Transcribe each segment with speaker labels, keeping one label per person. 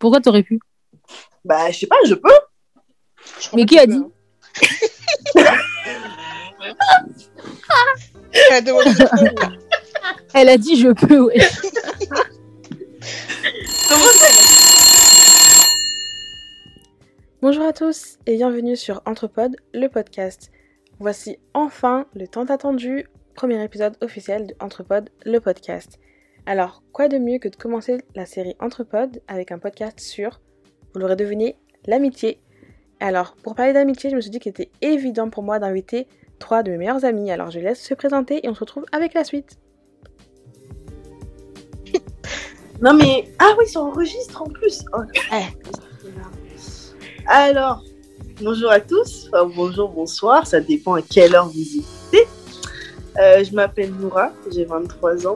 Speaker 1: Pourquoi t'aurais pu?
Speaker 2: Bah, je sais pas, je peux.
Speaker 1: Mais qui a dit? Elle a dit je peux, ouais.
Speaker 3: Bonjour à tous et bienvenue sur Entrepod, le podcast. Voici enfin le tant attendu premier épisode officiel de Entrepod, le podcast. Alors, quoi de mieux que de commencer la série Entrepod avec un podcast sur, vous l'aurez deviné, l'amitié. Alors, pour parler d'amitié, je me suis dit qu'il était évident pour moi d'inviter trois de mes meilleurs amis. Alors, je laisse se présenter et on se retrouve avec la suite.
Speaker 2: Non, mais. Ah oui, ça enregistre en plus. Oh, Alors, bonjour à tous. Enfin, bonjour, bonsoir. Ça dépend à quelle heure vous écoutez. Euh, je m'appelle Noura, j'ai 23 ans.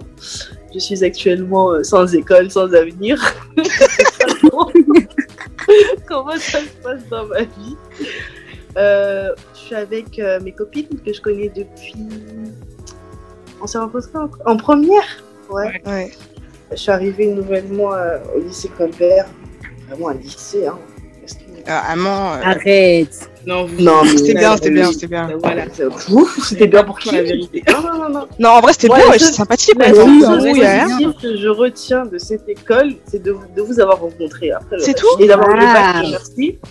Speaker 2: Je suis actuellement euh, sans école, sans avenir. Comment ça se passe dans ma vie? Euh, Je suis avec euh, mes copines que je connais depuis. On s'est rencontrés en... en première? Ouais.
Speaker 3: Ouais.
Speaker 2: Je suis arrivée nouvellement au lycée Colbert. Vraiment un lycée, hein. Que-
Speaker 4: euh,
Speaker 1: Arrête.
Speaker 4: Non, vous-
Speaker 2: Non,
Speaker 4: c'était bien, c'était bien,
Speaker 2: oui.
Speaker 4: c'était bien.
Speaker 2: Voilà, c'est ouf, c'était bien pour qui
Speaker 4: la vérité.
Speaker 2: Non, non, non, non.
Speaker 4: Non, en vrai, c'était
Speaker 2: Ouais,
Speaker 4: bien, ouais, c'est sympathique.
Speaker 2: La
Speaker 4: un
Speaker 2: chose que je retiens de cette école, c'est de, de vous avoir rencontré. Après,
Speaker 4: C'est tout
Speaker 2: Et d'avoir le bac, merci.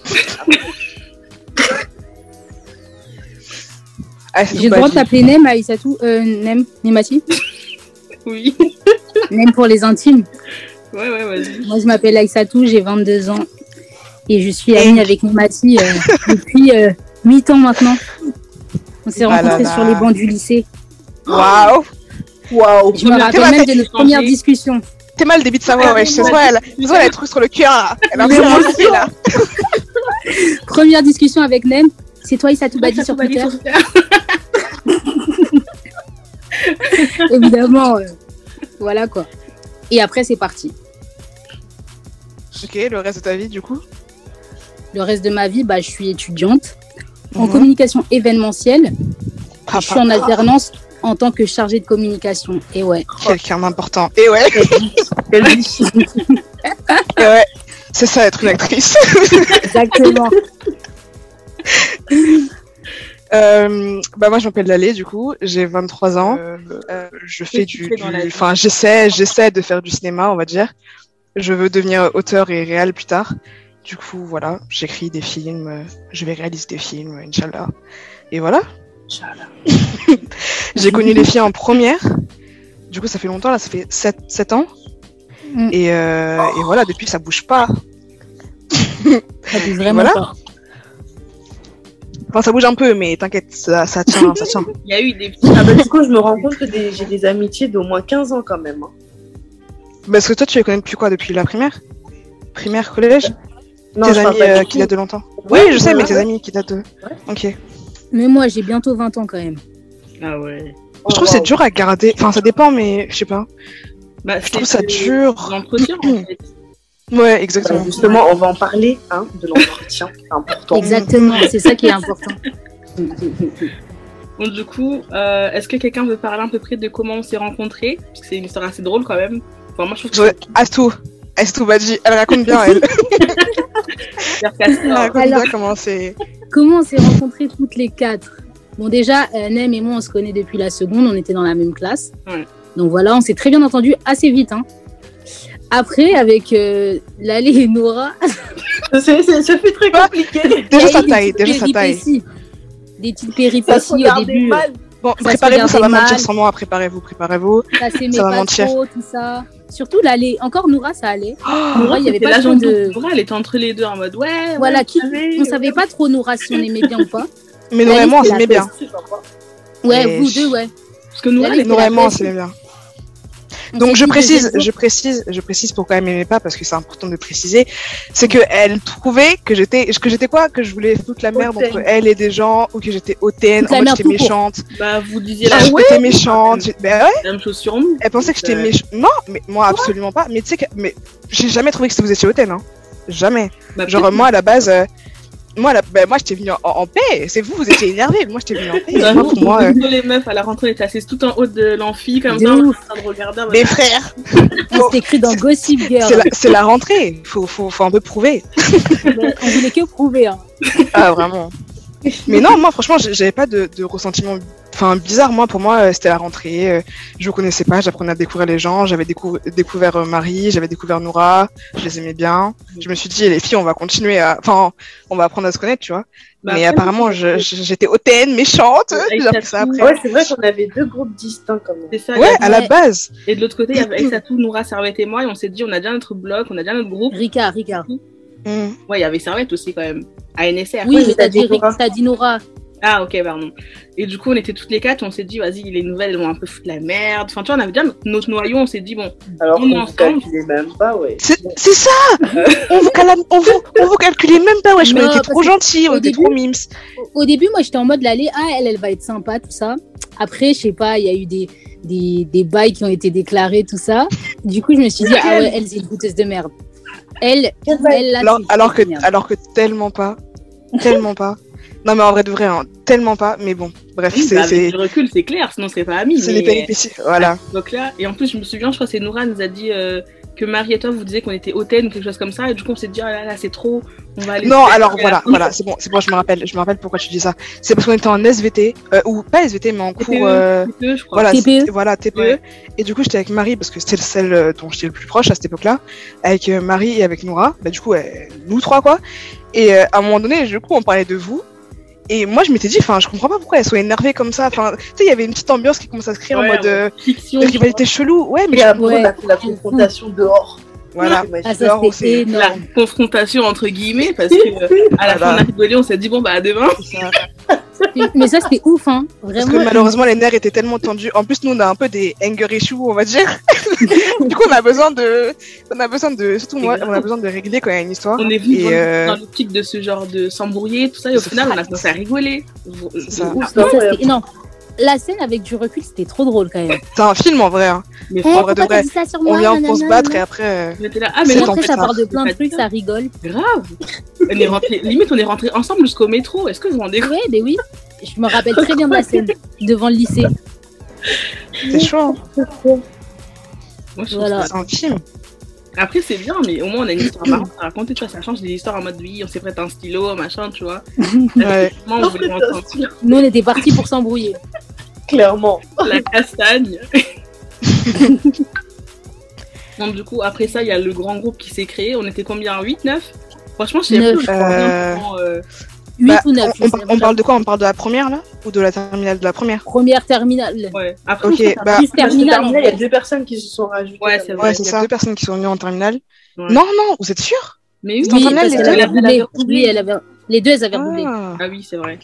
Speaker 4: Ah,
Speaker 1: J'ai le droit de t'appeler Nem, Aïssatou Euh, Nem, Nemati
Speaker 4: Oui.
Speaker 1: Nem pour les intimes.
Speaker 4: Ouais, ouais, vas-y.
Speaker 1: Moi, je m'appelle Aïssatou, j'ai 22 ans. Et je suis amie avec Nemati euh, depuis euh, 8 ans maintenant. On s'est
Speaker 4: Ah
Speaker 1: rencontrés
Speaker 4: là.
Speaker 1: sur les bancs du lycée.
Speaker 4: Waouh.
Speaker 2: Waouh.
Speaker 1: Je me rappelle même de notre première discussion.
Speaker 4: T'es mal le début de sa voix, ouais. Je sais pas, elle, a des trucs sur le cœur, là. Elle a un là.
Speaker 1: Première discussion avec Nem. C'est toi, Aïssatou Badi sur Twitter Évidemment. euh, voilà quoi. Et après, c'est parti.
Speaker 4: Ok, le reste de ta vie, du coup?
Speaker 1: Le reste de ma vie, bah, je suis étudiante en
Speaker 4: Mhm.
Speaker 1: communication événementielle.
Speaker 4: Papa,
Speaker 1: Je suis en alternance en tant que chargée de communication. Et ouais.
Speaker 4: quelqu'un d'important. Et ouais, et ouais. C'est ça, être une actrice.
Speaker 1: Exactement.
Speaker 4: Euh, bah moi je m'appelle Lalé du coup, j'ai 23 ans. Euh, je fais du, enfin j'essaie, j'essaie de faire du cinéma on va dire. Je veux devenir auteur et réal plus tard. Du coup voilà, j'écris des films, euh, je vais réaliser des films, Inch'Allah. Et voilà. J'ai connu les filles en première. Du coup ça fait longtemps là, ça fait 7, 7 ans.
Speaker 1: Mm.
Speaker 4: Et, euh, et voilà, depuis ça bouge pas.
Speaker 1: Ça bouge vraiment
Speaker 4: Voilà.
Speaker 1: pas.
Speaker 4: Enfin ça bouge un peu mais t'inquiète, ça, ça tient, ça tient.
Speaker 3: Il y a eu des petits.
Speaker 2: Ah bah, du coup, je me rends compte que des- j'ai des amitiés d'au moins 15 ans quand même. hein.
Speaker 4: Parce que toi tu les connais depuis quoi Depuis la primaire? Primaire, collège?
Speaker 2: Non,
Speaker 4: tes amis euh, qui datent de longtemps.
Speaker 2: Ouais,
Speaker 4: oui, je sais, mais tes amis qui datent de. Ok.
Speaker 1: Mais moi, j'ai bientôt 20 ans quand même.
Speaker 3: Ah ouais.
Speaker 4: je trouve que c'est dur à garder. Enfin, ça dépend, mais je sais pas.
Speaker 3: Bah,
Speaker 4: Je trouve ça dur.
Speaker 3: L'entretien, en fait.
Speaker 4: Ouais,
Speaker 2: Bah,
Speaker 4: exactement.
Speaker 2: justement, on va en parler hein, de l'entretien. C'est important.
Speaker 1: Exactement. C'est ça qui est important.
Speaker 3: Bon, du coup, euh, est-ce que quelqu'un veut parler à peu près de comment on s'est rencontrés? Parce que c'est une histoire assez drôle quand même. Enfin, moi, je trouve que
Speaker 4: Ouais, Astou. Astou Badji, elle raconte bien, elle.
Speaker 3: c'est hyper cassé.
Speaker 4: Elle raconte
Speaker 1: Alors-
Speaker 4: comment c'est.
Speaker 1: Comment on s'est rencontrés toutes les quatre Bon, déjà, euh, Nem et moi, on se connaît depuis la seconde. On était dans la même classe.
Speaker 3: Ouais.
Speaker 1: Donc voilà, on s'est très bien entendu assez vite. hein. Après, avec euh, Lalé et Nora,
Speaker 2: Ça fait très compliqué.
Speaker 4: Déjà sa taille,
Speaker 1: petites
Speaker 4: déjà sa taille.
Speaker 1: péripéties. Des petites
Speaker 2: Ça
Speaker 1: péripéties au
Speaker 2: regardait
Speaker 1: début.
Speaker 2: mal.
Speaker 4: Bon, préparez-vous, ça va
Speaker 1: regardait
Speaker 4: mentir
Speaker 1: mal.
Speaker 4: sans moi. Préparez-vous, préparez-vous.
Speaker 1: Ça
Speaker 4: va
Speaker 1: pas
Speaker 4: mentir.
Speaker 1: trop, tout ça. Surtout Lalé. Encore Noura, ça allait.
Speaker 4: Oh,
Speaker 1: Noura, il y avait pas
Speaker 3: l'agent
Speaker 1: trop
Speaker 3: de...
Speaker 1: de...
Speaker 3: elle était entre les deux en mode ouais.
Speaker 1: Voilà,
Speaker 3: ouais,
Speaker 1: qui...
Speaker 3: savez,
Speaker 1: on savait pas trop Noura si on aimait bien ou pas.
Speaker 4: Mais
Speaker 1: La
Speaker 4: normalement, on
Speaker 1: liste,
Speaker 4: s'aimait bien.
Speaker 1: Ouais,
Speaker 4: Et
Speaker 1: vous deux, ouais.
Speaker 3: Parce que était
Speaker 1: c'est la
Speaker 4: Normalement, on s'aimait bien.
Speaker 1: On
Speaker 4: Donc je précise, je précise, je précise pourquoi elle m'aimait pas parce que c'est important de préciser, c'est que elle trouvait que j'étais, que j'étais quoi, que je voulais foutre la merde entre elle et des gens ou que j'étais hautaine, en mode j'étais méchante,
Speaker 3: Bah, vous disiez
Speaker 4: Genre,
Speaker 3: la,
Speaker 4: j'étais méchante, ben ouais,
Speaker 3: la même chose sur nous.
Speaker 4: elle pensait que j'étais méchante, non, mais moi absolument pas, mais tu sais que, mais j'ai jamais trouvé que vous étiez hautaine, hein, jamais.
Speaker 3: Bah,
Speaker 4: Genre moi à la base, euh, moi, là, bah, moi j'étais venue en, en paix. C'est vous, vous étiez énervés. Moi, j'étais venue en paix.
Speaker 5: Bah,
Speaker 4: Moi,
Speaker 5: nous,
Speaker 4: moi, euh,
Speaker 5: les meufs à la rentrée, on était assises tout en haut de l'amphi, comme ça, on en train de regarder. mode,
Speaker 4: mes frères,
Speaker 1: C'était écrit dans Gossip Girl.
Speaker 4: c'est la, rentrée. Faut, faut, faut un peu prouver.
Speaker 1: Mais On voulait que prouver. Hein.
Speaker 4: Ah, vraiment. Mais non, moi, franchement, j'avais pas de, de ressentiment enfin, bizarre. Moi, pour moi, euh, c'était la rentrée. euh, Je vous connaissais pas, j'apprenais à découvrir les gens. J'avais décou- découvert euh, Marie, j'avais découvert Noura. Je les aimais bien. Je me suis dit, les filles, on va continuer à. Enfin, on va apprendre à se connaître, tu vois.
Speaker 5: bah,
Speaker 4: Mais
Speaker 5: après,
Speaker 4: apparemment, j'étais hautaine, méchante. Ça après.
Speaker 2: Ouais, c'est vrai qu'on avait deux groupes distincts quand même.
Speaker 5: C'est ça.
Speaker 4: Ouais, à la base.
Speaker 5: Et de l'autre côté, il y avait Aïssatou, Noura, Servette et moi, et on s'est dit, on a déjà notre bloc, on a déjà notre groupe.
Speaker 1: Rika, Rika.
Speaker 4: Mm.
Speaker 5: Ouais, il y avait Servette aussi quand même, à NSR.
Speaker 1: Oui,
Speaker 2: Ouais,
Speaker 1: mais
Speaker 2: t'as
Speaker 1: dit,
Speaker 2: dit Nora.
Speaker 5: Ah, ok, pardon. Et du coup, on était toutes les quatre, on s'est dit, vas-y, les nouvelles, elles vont un peu foutre la merde. Enfin, tu vois, on avait déjà notre noyau, on s'est dit, bon,
Speaker 2: Alors
Speaker 5: On
Speaker 2: qu'on
Speaker 5: est
Speaker 2: vous
Speaker 5: ensemble.
Speaker 2: calculait même pas, ouais.
Speaker 4: C'est ça on, vous on, vous, on vous calculait même pas, on
Speaker 1: Non,
Speaker 4: était
Speaker 1: parce
Speaker 4: trop
Speaker 1: que
Speaker 4: gentils, on
Speaker 1: au
Speaker 4: était
Speaker 1: début-
Speaker 4: trop mimes.
Speaker 1: Au- début, moi, j'étais en mode l'aller. Ah, elle, elle va être sympa, tout ça. Après, je sais pas, il y a eu des, des, des bails qui ont été déclarés, tout ça. Du coup, je me suis dit, ah ouais, elle, c'est une fouteuse de merde. Elle, elle
Speaker 4: Alors, alors, que, alors que tellement pas. Tellement pas. Non, mais en vrai de vrai, hein, tellement pas. Mais bon, bref,
Speaker 5: oui,
Speaker 4: c'est
Speaker 5: bah, du recul, c'est clair, sinon on serait pas amis.
Speaker 4: c'est
Speaker 5: mais-
Speaker 4: les péripéties. Voilà.
Speaker 5: Donc là, et en plus, je me souviens, je crois que c'est Noura nous a dit euh, que Marie et toi, vous disiez qu'on était hautaine ou quelque chose comme ça, et du coup, on s'est dit, oh là là, c'est trop, on va aller.
Speaker 4: Non, alors voilà, voilà, c'est bon, c'est bon, je me rappelle, je me rappelle pourquoi tu dis ça. C'est parce qu'on était en SVT, euh, ou pas SVT, mais en
Speaker 5: TPE,
Speaker 4: cours. euh,
Speaker 5: TPE, je crois.
Speaker 4: Voilà,
Speaker 1: TPE.
Speaker 4: voilà, TPE.
Speaker 5: Ouais.
Speaker 4: Et du coup, j'étais avec Marie parce que c'était celle euh, dont j'étais le plus proche à cette époque-là, avec euh, Marie et avec Noura. Bah, du coup, euh, nous trois, quoi. Et euh, à un moment donné, du coup, on parlait de vous. Et moi, je m'étais dit, enfin, je comprends pas pourquoi elles sont énervées comme ça. Enfin, tu sais, il y avait une petite ambiance qui commençait à se créer en mode euh,
Speaker 5: Fiction.
Speaker 4: de rivalité chelou. Ouais, mais
Speaker 2: Et après,
Speaker 1: Ouais.
Speaker 2: on a fait la confrontation dehors.
Speaker 4: voilà.
Speaker 1: Ah, ça,
Speaker 4: dehors, on
Speaker 1: c'était
Speaker 4: s'est-
Speaker 5: La confrontation entre guillemets, parce que euh, à la fin, on a rigolé, on s'est dit, bon, bah, à demain.
Speaker 1: Mais ça, c'était ouf, hein.
Speaker 4: Parce
Speaker 1: Vraiment.
Speaker 4: que malheureusement, les nerfs étaient tellement tendus. En plus, nous, on a un peu des anger issues, on va dire. du coup, on a besoin de, on a besoin de, surtout moi, on a besoin de régler quand il y a une histoire.
Speaker 5: On est venu
Speaker 4: euh,
Speaker 5: dans l'optique de ce genre de s'embrouiller, tout ça, et au final, on a commencé à rigoler.
Speaker 4: C'est ça.
Speaker 5: Ah,
Speaker 1: Mais ça, c'était énorme. La scène avec du recul, c'était trop drôle quand même.
Speaker 4: C'est un film en vrai. hein.
Speaker 5: Mais
Speaker 1: Eh,
Speaker 4: en vrai de
Speaker 1: t'as
Speaker 4: vrai,
Speaker 1: dit ça sur
Speaker 4: On vient pour se battre et après. euh,
Speaker 5: on était là, ah, mais
Speaker 4: en
Speaker 1: après, ça
Speaker 4: ça.
Speaker 1: part de plein de
Speaker 5: C'est
Speaker 1: trucs,
Speaker 5: pas
Speaker 1: ça rigole.
Speaker 5: grave. On est rentré, limite, on est rentré ensemble jusqu'au métro. Est-ce que vous vous rendez compte?
Speaker 1: Ouais, mais oui. Je me rappelle très bien de la scène devant le lycée.
Speaker 4: C'est chaud. hein.
Speaker 5: Moi, je trouve
Speaker 1: Voilà.
Speaker 4: C'est un film.
Speaker 5: Après, c'est bien, mais au moins, on a une histoire marrante à raconter, tu vois. Ça change des histoires en mode, oui, on s'est prêté un stylo, machin, tu vois.
Speaker 4: Ouais.
Speaker 5: On voulait
Speaker 1: Nous, on était partis pour s'embrouiller.
Speaker 2: Clairement.
Speaker 5: la castagne. Donc, du coup, après ça, il y a le grand groupe qui s'est créé. On était combien? 8, 9 Franchement, je sais plus. je crois
Speaker 4: Euh,
Speaker 5: bien, euh,
Speaker 1: 8
Speaker 4: Bah,
Speaker 1: ou 9.
Speaker 4: on, on- on parle de quoi? On parle de la première là? Ou de la terminale de la première
Speaker 1: Première terminale.
Speaker 5: ouais. Après,
Speaker 4: Ok,
Speaker 5: je trouve ça-
Speaker 4: bah.
Speaker 1: Terminale.
Speaker 2: il y a deux personnes qui se sont rajoutées.
Speaker 5: Ouais, c'est.
Speaker 4: Ouais, ça. Deux personnes qui sont venues en terminale.
Speaker 5: Ouais.
Speaker 4: Non, non, vous êtes sûr?
Speaker 5: Mais oui,
Speaker 4: C'était en
Speaker 1: Oui,
Speaker 4: terminale,
Speaker 1: parce
Speaker 4: les deux
Speaker 1: avait
Speaker 5: Elle
Speaker 1: redoublé.
Speaker 5: avait redoublé.
Speaker 1: Oui, elle avait... Les deux, elles avaient redoublé.
Speaker 4: Ah.
Speaker 5: Ah oui, c'est vrai.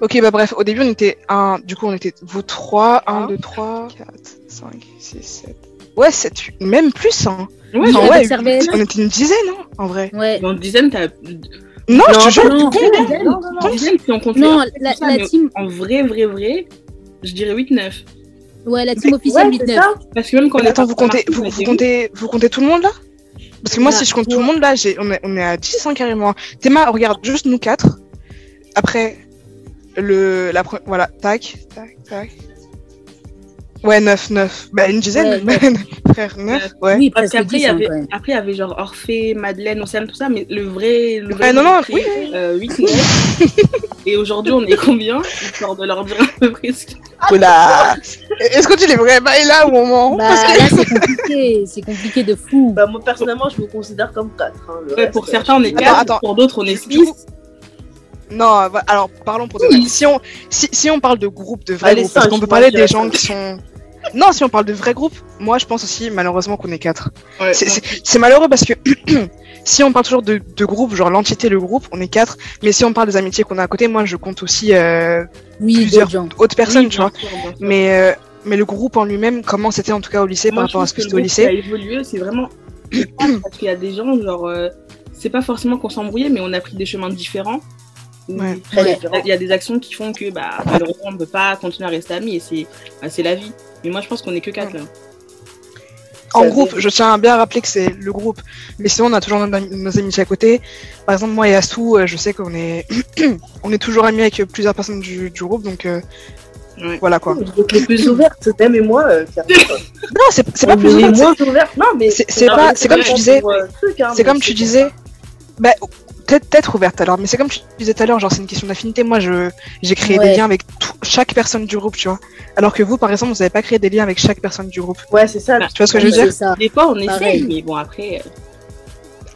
Speaker 4: Ok, bah bref, au début on était un, du coup on était vous trois,
Speaker 5: Ah.
Speaker 4: 1, 2, 3, 4, 5, 6, 7. Ouais, 7, même plus, hein.
Speaker 5: Ouais,
Speaker 4: Enfin, ouais, on était une dizaine, hein, en vrai.
Speaker 1: Ouais.
Speaker 5: dans une dizaine, t'as.
Speaker 4: Non, je te jure.
Speaker 1: Non,
Speaker 2: Non, non, non.
Speaker 1: Non, la,
Speaker 5: ça,
Speaker 1: la team,
Speaker 5: En vrai, vrai, vrai, je dirais 8, 9.
Speaker 1: ouais, la team officielle
Speaker 2: Ouais, c'est
Speaker 1: 8-9.
Speaker 2: ça.
Speaker 5: Parce que même quand on
Speaker 4: Mais
Speaker 5: est
Speaker 4: attends, vous comptez, vous, comptez, vous comptez tout le monde là? Parce que moi, si je compte tout le monde là, j'ai, on est, on est à 10 hein, carrément. Théma, regarde, juste nous quatre. Après, le, la voilà, tac, tac, tac. Ouais, 9, 9. Bah, une dizaine,
Speaker 1: Ouais,
Speaker 4: frère, 9, ouais.
Speaker 1: Oui,
Speaker 5: Parce qu'après, il
Speaker 1: 10
Speaker 5: y
Speaker 1: hein,
Speaker 5: avait,
Speaker 1: même.
Speaker 5: après, il y avait genre Orphée, Madeleine, Océane, tout ça, mais le vrai. Le vrai
Speaker 4: Ouais, non, non,
Speaker 5: c'est, euh, 8, 9. Et aujourd'hui, on est combien? Histoire de leur dire à peu près ce que-
Speaker 4: Oula Est-ce que tu les vrais bails là au moment?
Speaker 1: Bah, là, c'est compliqué. C'est compliqué de fou.
Speaker 2: Bah, moi, personnellement, je me considère comme 4. Hein,
Speaker 5: Ouais,
Speaker 2: reste,
Speaker 5: pour
Speaker 2: euh,
Speaker 5: certains, on est
Speaker 4: Attends,
Speaker 5: 4,
Speaker 4: attends.
Speaker 5: pour d'autres, on est
Speaker 4: Du
Speaker 5: 6.
Speaker 4: coup, Non, alors parlons pour de vrai. Si on, si, si on parle de groupe, de vrais
Speaker 2: Allez,
Speaker 4: groupes, parce qu'on peut parler des gens qui sont. Non, si on parle de vrais groupes, moi je pense aussi malheureusement qu'on est quatre.
Speaker 5: Ouais,
Speaker 4: C'est- malheureux parce que si on parle toujours de, de groupe, genre l'entité, le groupe, on est quatre. Mais si on parle des amitiés qu'on a à côté, moi je compte aussi euh,
Speaker 1: Oui,
Speaker 4: plusieurs autres personnes,
Speaker 5: Oui,
Speaker 4: tu vois.
Speaker 5: sûr.
Speaker 4: Mais, euh, mais le groupe en lui-même, comment c'était en tout cas au lycée
Speaker 5: Moi,
Speaker 4: par rapport à ce que
Speaker 5: que
Speaker 4: c'était au
Speaker 5: le groupe qui a
Speaker 4: lycée
Speaker 5: évolué, c'est vraiment parce qu'il y a des gens, genre, euh, c'est pas forcément qu'on s'embrouillait, mais on a pris des chemins différents.
Speaker 4: Ouais.
Speaker 5: Il y a des actions qui font que, bah, malheureusement, on ne peut pas continuer à rester amis et c'est bah, c'est la vie. Mais moi, je pense qu'on est que quatre là.
Speaker 4: en groupe, je tiens à bien rappeler que c'est le groupe, mais sinon on a toujours nos, ami- nos amitiés à côté. Par exemple, moi et Assou, euh, je sais qu'on est, on est toujours amis avec plusieurs personnes du, du groupe, donc euh,
Speaker 5: Ouais.
Speaker 4: voilà quoi.
Speaker 2: Vous êtes les plus ouvertes, Thème et moi. euh.
Speaker 4: Non, c'est c'est pas plus
Speaker 2: est les
Speaker 4: ouvert,
Speaker 2: moins ouvertes. Non, mais
Speaker 4: c'est- pas- c'est comme tu disais-
Speaker 2: pour, euh, truc, hein,
Speaker 4: c'est comme tu disais. Bah, peut-être ouverte alors, mais c'est comme tu disais tout à l'heure, genre c'est une question d'affinité. Moi, je j'ai créé
Speaker 1: Ouais.
Speaker 4: des liens avec tout- chaque personne du groupe, tu vois. Alors que vous, par exemple, vous avez pas créé des liens avec chaque personne du groupe.
Speaker 2: Ouais, c'est ça.
Speaker 5: Bah,
Speaker 4: Tu vois ce que je veux dire
Speaker 1: ça.
Speaker 5: Des fois, on
Speaker 1: Pareil.
Speaker 5: essaye, mais bon, après. euh,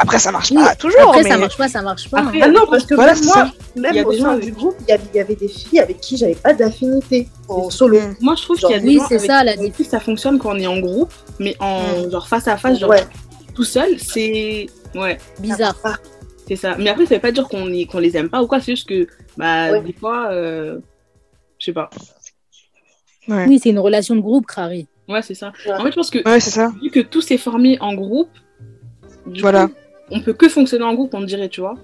Speaker 4: Après, ça marche
Speaker 1: Oui,
Speaker 4: pas toujours.
Speaker 1: Après,
Speaker 4: mais...
Speaker 1: ça marche pas, ça marche pas.
Speaker 5: Après,
Speaker 1: hein.
Speaker 2: Ah non, parce que
Speaker 4: Voilà,
Speaker 2: même
Speaker 4: c'est
Speaker 2: moi, même
Speaker 5: Il y a
Speaker 2: au sein du groupe, il y, avait, il y avait des filles avec qui j'avais pas d'affinité en solo.
Speaker 4: Mm.
Speaker 5: Moi, je trouve qu'il y a des
Speaker 1: oui,
Speaker 5: gens
Speaker 1: c'est
Speaker 5: avec
Speaker 1: ça, la
Speaker 5: ça fonctionne quand on est en groupe, mais en genre face à face, genre
Speaker 2: Ouais.
Speaker 5: tout seul, c'est. Ouais,
Speaker 1: Bizarre.
Speaker 5: C'est ça. Mais après, ça veut pas dire qu'on les aime pas ou quoi, c'est juste que, bah,
Speaker 2: Ouais.
Speaker 5: des fois, euh, je sais pas.
Speaker 4: Ouais.
Speaker 1: Oui, c'est une relation de groupe, Crary.
Speaker 5: Ouais, c'est ça.
Speaker 2: Ouais.
Speaker 5: En fait, je pense que
Speaker 4: Ouais, c'est ça.
Speaker 5: vu que tout s'est formé en groupe, du
Speaker 4: Voilà.
Speaker 5: coup, on peut que fonctionner en groupe, on dirait, tu vois.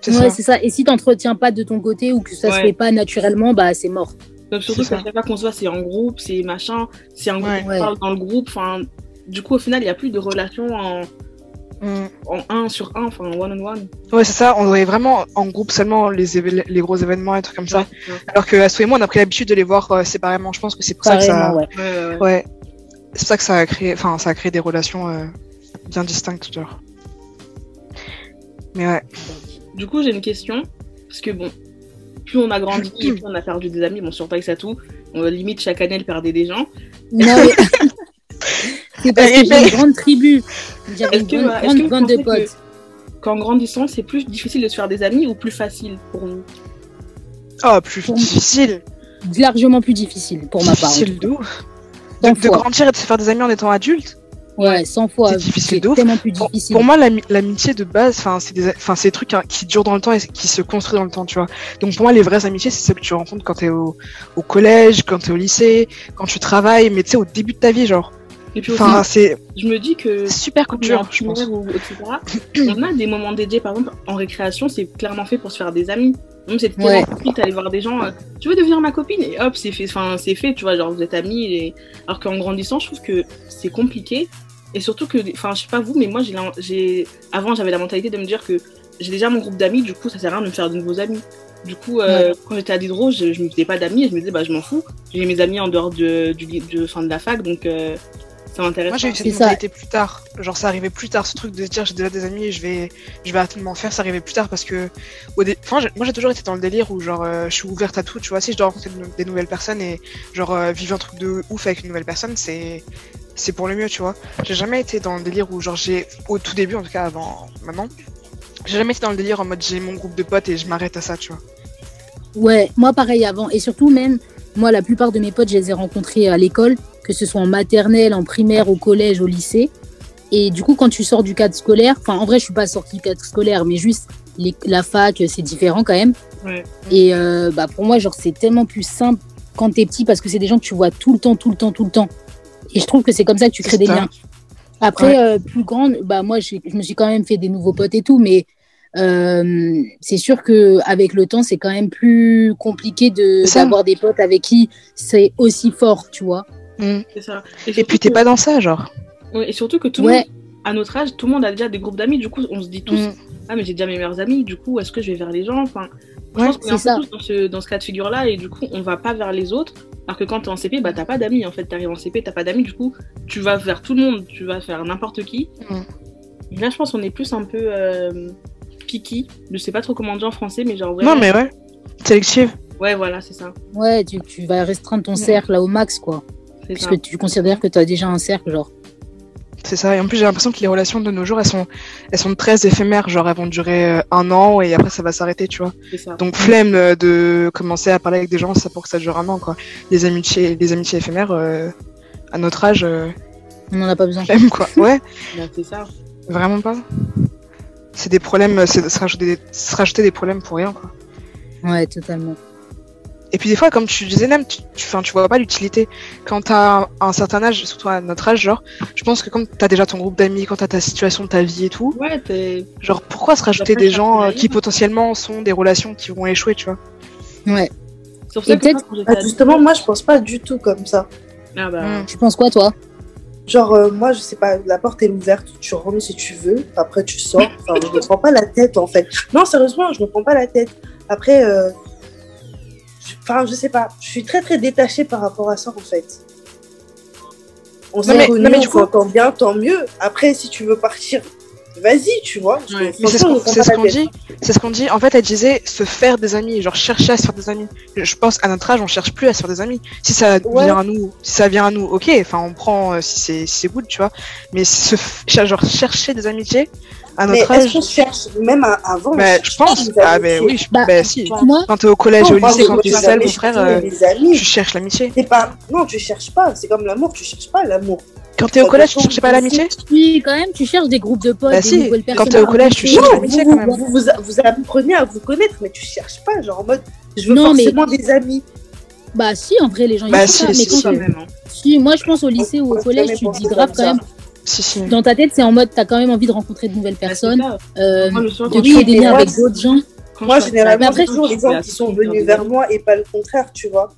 Speaker 4: C'est
Speaker 1: Ouais,
Speaker 4: ça.
Speaker 1: c'est ça. Et si t'entretiens pas de ton côté ou que ça se
Speaker 5: Ouais.
Speaker 1: fait pas naturellement, bah c'est mort.
Speaker 5: Donc surtout
Speaker 4: ça.
Speaker 5: chaque fois qu'on se voit, c'est en groupe, c'est machin, c'est groupe,
Speaker 4: Ouais.
Speaker 5: on parle dans le groupe. Enfin, du coup, au final, il n'y a plus de relation en,
Speaker 4: Mm.
Speaker 5: en un sur un, enfin, one on one.
Speaker 4: Ouais, c'est ça. On aurait vraiment en groupe seulement les, gros événements et trucs comme ça.
Speaker 5: Ouais,
Speaker 4: Alors que Asso et moi, on a pris l'habitude de les voir euh, séparément. Je pense que c'est pour ça que ça.
Speaker 1: Ouais.
Speaker 4: C'est pour ça que ça a créé, enfin, ça a créé des relations euh, bien distinctes, genre. Mais ouais.
Speaker 5: Du coup, j'ai une question. Parce que bon, plus on a grandi, plus on a perdu des amis, bon, surtout avec ça tout, on limite chaque année, elle perdait des gens.
Speaker 1: Non, mais... c'est parce que j'ai une grande tribu. J'avais
Speaker 5: Est-ce
Speaker 1: une
Speaker 5: que,
Speaker 1: grande,
Speaker 5: euh,
Speaker 1: grande
Speaker 5: que vous
Speaker 1: bande de
Speaker 5: pensez
Speaker 1: potes.
Speaker 5: Qu'en grandissant, c'est plus difficile de se faire des amis ou plus facile pour vous?
Speaker 4: Oh, plus
Speaker 1: Pour-
Speaker 4: difficile.
Speaker 1: Largement plus difficile pour ma part.
Speaker 4: Difficile.
Speaker 1: Cent
Speaker 4: De, de grandir et de se faire des amis en étant adulte.
Speaker 1: Ouais, 100 fois.
Speaker 4: C'est difficile de ouf.
Speaker 1: tellement plus
Speaker 4: Pour,
Speaker 1: difficile.
Speaker 4: pour moi, l'ami- l'amitié de base, enfin, c'est des, enfin, c'est des trucs hein, qui durent dans le temps et qui se construisent dans le temps, tu vois. Donc pour moi, les vraies amitiés, c'est celles que tu rencontres quand t'es au, au collège, quand t'es au lycée, quand tu travailles, mais tu sais, au début de ta vie, genre.
Speaker 5: Et puis aussi,
Speaker 4: Enfin, c'est
Speaker 5: je me dis que
Speaker 4: super dur, je pense.
Speaker 5: ou etc., on a des moments dédiés, par exemple, en récréation, c'est clairement fait pour se faire des amis. Même c'est
Speaker 1: Ouais.
Speaker 5: d'aller voir des gens, euh, tu veux devenir ma copine Et hop, c'est fait, enfin, c'est fait, tu vois, genre vous êtes amis. Et... Alors qu'en grandissant, je trouve que c'est compliqué. Et surtout que, enfin, je sais pas vous, mais moi, j'ai, avant, j'avais la mentalité de me dire que j'ai déjà mon groupe d'amis, du coup, ça sert à rien de me faire de nouveaux amis. Du coup, euh, quand j'étais à Diderot, je, je me faisais pas d'amis et je me disais, bah, je m'en fous. J'ai mes amis en dehors de, du, de, fin de la fac, donc euh, ça m'intéresse
Speaker 4: Moi, j'ai eu cette mentalité plus tard. Genre, ça arrivait plus tard, ce truc de se dire j'ai déjà des amis et je vais, je vais arrêter de m'en faire. Ça arrivait plus tard parce que, au dé- enfin, moi, j'ai toujours été dans le délire où, genre, euh, je suis ouverte à tout. Tu vois, si je dois rencontrer de- des nouvelles personnes et, genre, euh, vivre un truc de ouf avec une nouvelle personne, c'est, c'est pour le mieux, tu vois. J'ai jamais été dans le délire où, genre, j'ai, au tout début, en tout cas, avant, maintenant, j'ai jamais été dans le délire en mode j'ai mon groupe de potes et je m'arrête à ça, tu vois.
Speaker 1: Ouais, moi pareil avant. Et surtout même, moi la plupart de mes potes, je les ai rencontrés à l'école, que ce soit en maternelle, en primaire, au collège, au lycée. Et du coup, quand tu sors du cadre scolaire, enfin en vrai, je suis pas sortie du cadre scolaire, mais juste les- la fac, c'est différent quand même.
Speaker 5: Ouais.
Speaker 1: Et euh, bah pour moi, genre c'est tellement plus simple quand t'es petit parce que c'est des gens que tu vois tout le temps, tout le temps, tout le temps. Et je trouve que c'est comme ça que tu crées des liens. Après, euh, plus grande, bah moi, je me suis quand même fait des nouveaux potes et tout, mais euh, c'est sûr que avec le temps, c'est quand même plus compliqué de d'avoir des potes avec qui c'est aussi fort, tu vois.
Speaker 5: C'est ça.
Speaker 4: Et puis, t'es
Speaker 5: que-
Speaker 4: pas dans ça, genre.
Speaker 5: Ouais, et surtout que tout le
Speaker 1: Ouais.
Speaker 5: monde, à notre âge, tout le monde a déjà des groupes d'amis. Du coup, on se dit tous,
Speaker 4: Mm.
Speaker 5: ah mais j'ai déjà mes meilleurs amis. Du coup, est-ce que je vais vers les gens? Enfin, je
Speaker 4: Ouais,
Speaker 5: pense qu'on est un peu tous dans ce, dans ce cas de figure-là et du coup, on va pas vers les autres. Alors que quand t'es en CP, bah t'as pas d'amis. En fait, t'arrives en CP, t'as pas d'amis. Du coup, tu vas vers tout le monde. Tu vas faire n'importe qui.
Speaker 4: Mm.
Speaker 5: Et là, je pense qu'on est plus un peu euh, picky. Je sais pas trop comment dire en français, mais genre vraiment.
Speaker 4: Non, mais ouais. Sélective.
Speaker 5: Ouais, voilà, c'est ça.
Speaker 1: Ouais, tu, tu vas restreindre ton cercle là au max, quoi.
Speaker 5: Ça.
Speaker 1: Puisque tu considères que tu as déjà un cercle, genre.
Speaker 4: C'est ça. Et en plus, j'ai l'impression que les relations de nos jours, elles sont, elles sont très éphémères. Genre, elles vont durer euh, un an et après, ça va s'arrêter, tu vois.
Speaker 5: Ça.
Speaker 4: Donc, flemme euh, de commencer à parler avec des gens, ça pour que ça dure un an, quoi. Les amitiés, les amitiés éphémères, euh, à notre âge, euh,
Speaker 1: On n'en a pas besoin.
Speaker 4: flemme, quoi. Ouais,
Speaker 5: Bah, c'est ça.
Speaker 4: vraiment pas. C'est des problèmes, c'est de se rajouter, des, se rajouter des problèmes pour rien, quoi.
Speaker 1: Ouais, totalement.
Speaker 4: Et puis des fois, comme tu disais, même, tu, tu, vois pas l'utilité. Quand t'as un certain âge, surtout à notre âge, genre, je pense que quand t'as déjà ton groupe d'amis, quand t'as ta situation de ta vie et tout,
Speaker 5: Ouais, t'es.
Speaker 4: genre, pourquoi se rajouter des gens euh, qui potentiellement sont des relations qui vont échouer, tu vois?
Speaker 1: Ouais.
Speaker 5: Ça
Speaker 1: Et
Speaker 5: que
Speaker 1: peut-être-
Speaker 2: Bah,
Speaker 5: à-
Speaker 2: justement, moi, je pense pas du tout comme ça.
Speaker 5: Ah bah.
Speaker 1: Tu penses quoi, toi?
Speaker 2: Genre, euh, moi, je sais pas, la porte est ouverte, tu rentres si tu veux, après tu sors. Enfin, je me prends pas la tête, en fait. Non, sérieusement, je me prends pas la tête. Après, euh, enfin, je sais pas, je suis très très détachée par rapport à ça, en fait. On s'est connus, on
Speaker 4: du coup-
Speaker 2: s'entend bien, tant mieux. Après, si tu veux partir, vas-y, tu vois.
Speaker 5: Ouais.
Speaker 4: C'est ce qu'on ce dit. C'est ce qu'on dit. En fait, elle disait se faire des amis, genre chercher à se faire des amis. Je pense à notre âge, on cherche plus à se faire des amis. Si ça
Speaker 2: Ouais.
Speaker 4: vient à nous, si ça vient à nous, ok. Enfin, on prend euh, si c'est si c'est good, tu vois. Mais se genre chercher des amitiés à
Speaker 2: Mais
Speaker 4: notre
Speaker 2: est-ce
Speaker 4: âge,
Speaker 2: qu'on cherche, même à- avant
Speaker 4: je pense.
Speaker 2: des
Speaker 4: Ah
Speaker 2: amitiés.
Speaker 4: oui, je-
Speaker 1: Bah,
Speaker 4: bah, si.
Speaker 1: Moi,
Speaker 4: Quand t'es au collège et au
Speaker 2: Non,
Speaker 4: lycée,
Speaker 2: moi,
Speaker 4: quand t'es
Speaker 2: je-
Speaker 4: seul,
Speaker 2: mais
Speaker 4: mon frère, euh,
Speaker 2: des
Speaker 4: tu cherches l'amitié.
Speaker 2: Pas... Non, tu cherches pas. C'est comme l'amour, tu cherches pas l'amour.
Speaker 4: Quand t'es au collège, tu cherchais pas l'amitié
Speaker 1: oui, quand même, tu cherches des groupes de potes,
Speaker 4: Bah
Speaker 1: des
Speaker 4: si,
Speaker 1: nouvelles
Speaker 4: quand
Speaker 1: personnes.
Speaker 4: t'es au collège, tu cherches
Speaker 2: Non,
Speaker 4: l'amitié quand même.
Speaker 2: vous, vous, vous apprenez à vous connaître, mais tu cherches pas, genre en mode, je veux
Speaker 1: Non, mais-
Speaker 2: forcément des amis.
Speaker 1: Bah si, en vrai, les gens ils
Speaker 4: Bah
Speaker 1: font
Speaker 4: si,
Speaker 1: ça. Mais
Speaker 4: si,
Speaker 1: quand
Speaker 4: si.
Speaker 5: Quand
Speaker 1: tu-
Speaker 5: même, hein.
Speaker 1: si, moi je pense au lycée ou au collège, tu te dis grave quand même.
Speaker 4: Si, si.
Speaker 1: Dans ta tête, c'est en mode, t'as quand même envie de rencontrer de nouvelles
Speaker 5: Bah, c'est
Speaker 1: personnes, euh,
Speaker 5: Moi,
Speaker 1: de
Speaker 5: quand
Speaker 1: créer des liens avec d'autres gens.
Speaker 5: quand
Speaker 2: Moi,
Speaker 5: je-
Speaker 2: généralement, c'est toujours les gens qui sont venus vers moi et pas le contraire, tu vois.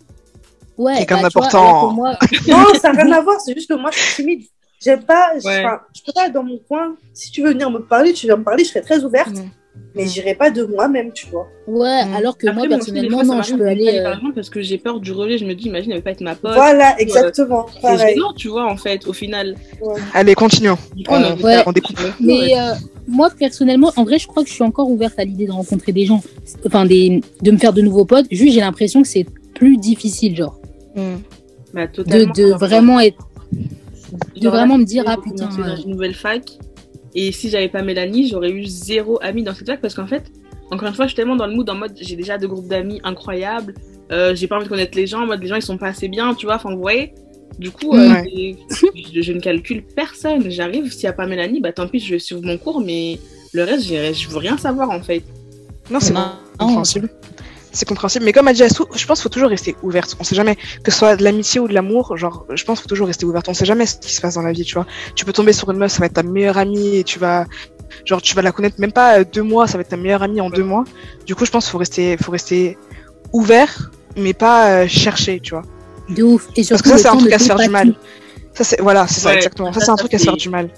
Speaker 1: Ouais, bah, tu vois,
Speaker 4: d'important.
Speaker 1: alors que moi,
Speaker 2: Non, ça n'a rien à voir, c'est juste que moi, je suis timide. J'aime pas, je-
Speaker 5: Ouais.
Speaker 2: enfin, je peux pas dans mon coin. Si tu veux venir me parler, tu viens me parler, je serai très ouverte,
Speaker 4: Mm.
Speaker 2: Mais j'irai pas de moi-même, tu vois.
Speaker 1: ouais,
Speaker 4: Mm.
Speaker 1: alors que
Speaker 5: Après,
Speaker 1: moi, personnellement,
Speaker 5: fois,
Speaker 1: non, je peux aller. euh,
Speaker 5: Par exemple, parce que j'ai peur du relais, je me dis, imagine, elle veut pas être ma pote.
Speaker 2: Voilà, exactement,
Speaker 5: C'est
Speaker 2: pareil.
Speaker 5: gênant, tu vois, en fait, au final.
Speaker 2: Ouais.
Speaker 4: Allez, continuons.
Speaker 5: Coup, on
Speaker 4: On-
Speaker 1: Ouais.
Speaker 4: on découpe.
Speaker 1: Mais euh, moi, personnellement, en vrai, je crois que je suis encore ouverte à l'idée de rencontrer des gens, enfin, des, de me faire de nouveaux potes. Juste, j'ai l'impression que c'est plus difficile, genre,
Speaker 4: Mm.
Speaker 5: Bah,
Speaker 1: de, de vraiment être. de vraiment me dire, ah, putain,
Speaker 5: dans
Speaker 1: euh.
Speaker 5: une nouvelle fac. Et si j'avais pas Mélanie, j'aurais eu zéro ami dans cette fac parce qu'en fait, encore une fois, je suis tellement dans le mood en mode j'ai déjà deux groupes d'amis incroyables. Euh, j'ai pas envie de connaître les gens, en mode les gens ils sont pas assez bien, tu vois. Enfin, vous voyez. Du coup, euh,
Speaker 4: Ouais.
Speaker 5: je, je ne calcule personne. J'arrive, s'il y a pas Mélanie, bah tant pis, je vais suivre mon cours, mais le reste, j'irai- je veux rien savoir en fait.
Speaker 4: Non, c'est
Speaker 1: Non.
Speaker 4: compréhensible. C'est compréhensible. Mais comme a dit Assou, je pense qu'il faut toujours rester ouverte. On sait jamais que ce soit de l'amitié ou de l'amour. Genre, je pense qu'il faut toujours rester ouverte. On sait jamais ce qui se passe dans la vie, tu vois. Tu peux tomber sur une meuf, ça va être ta meilleure amie et tu vas, genre, tu vas la connaître même pas euh, deux mois, ça va être ta meilleure amie en deux mois. Du coup, je pense qu'il faut rester, faut rester ouvert, mais pas euh, chercher, tu vois.
Speaker 1: de ouf. Et
Speaker 4: Parce que ça, c'est un truc à se faire du mal. Ça, c'est, voilà, c'est ça, exactement. Ça, c'est un truc à se faire du mal.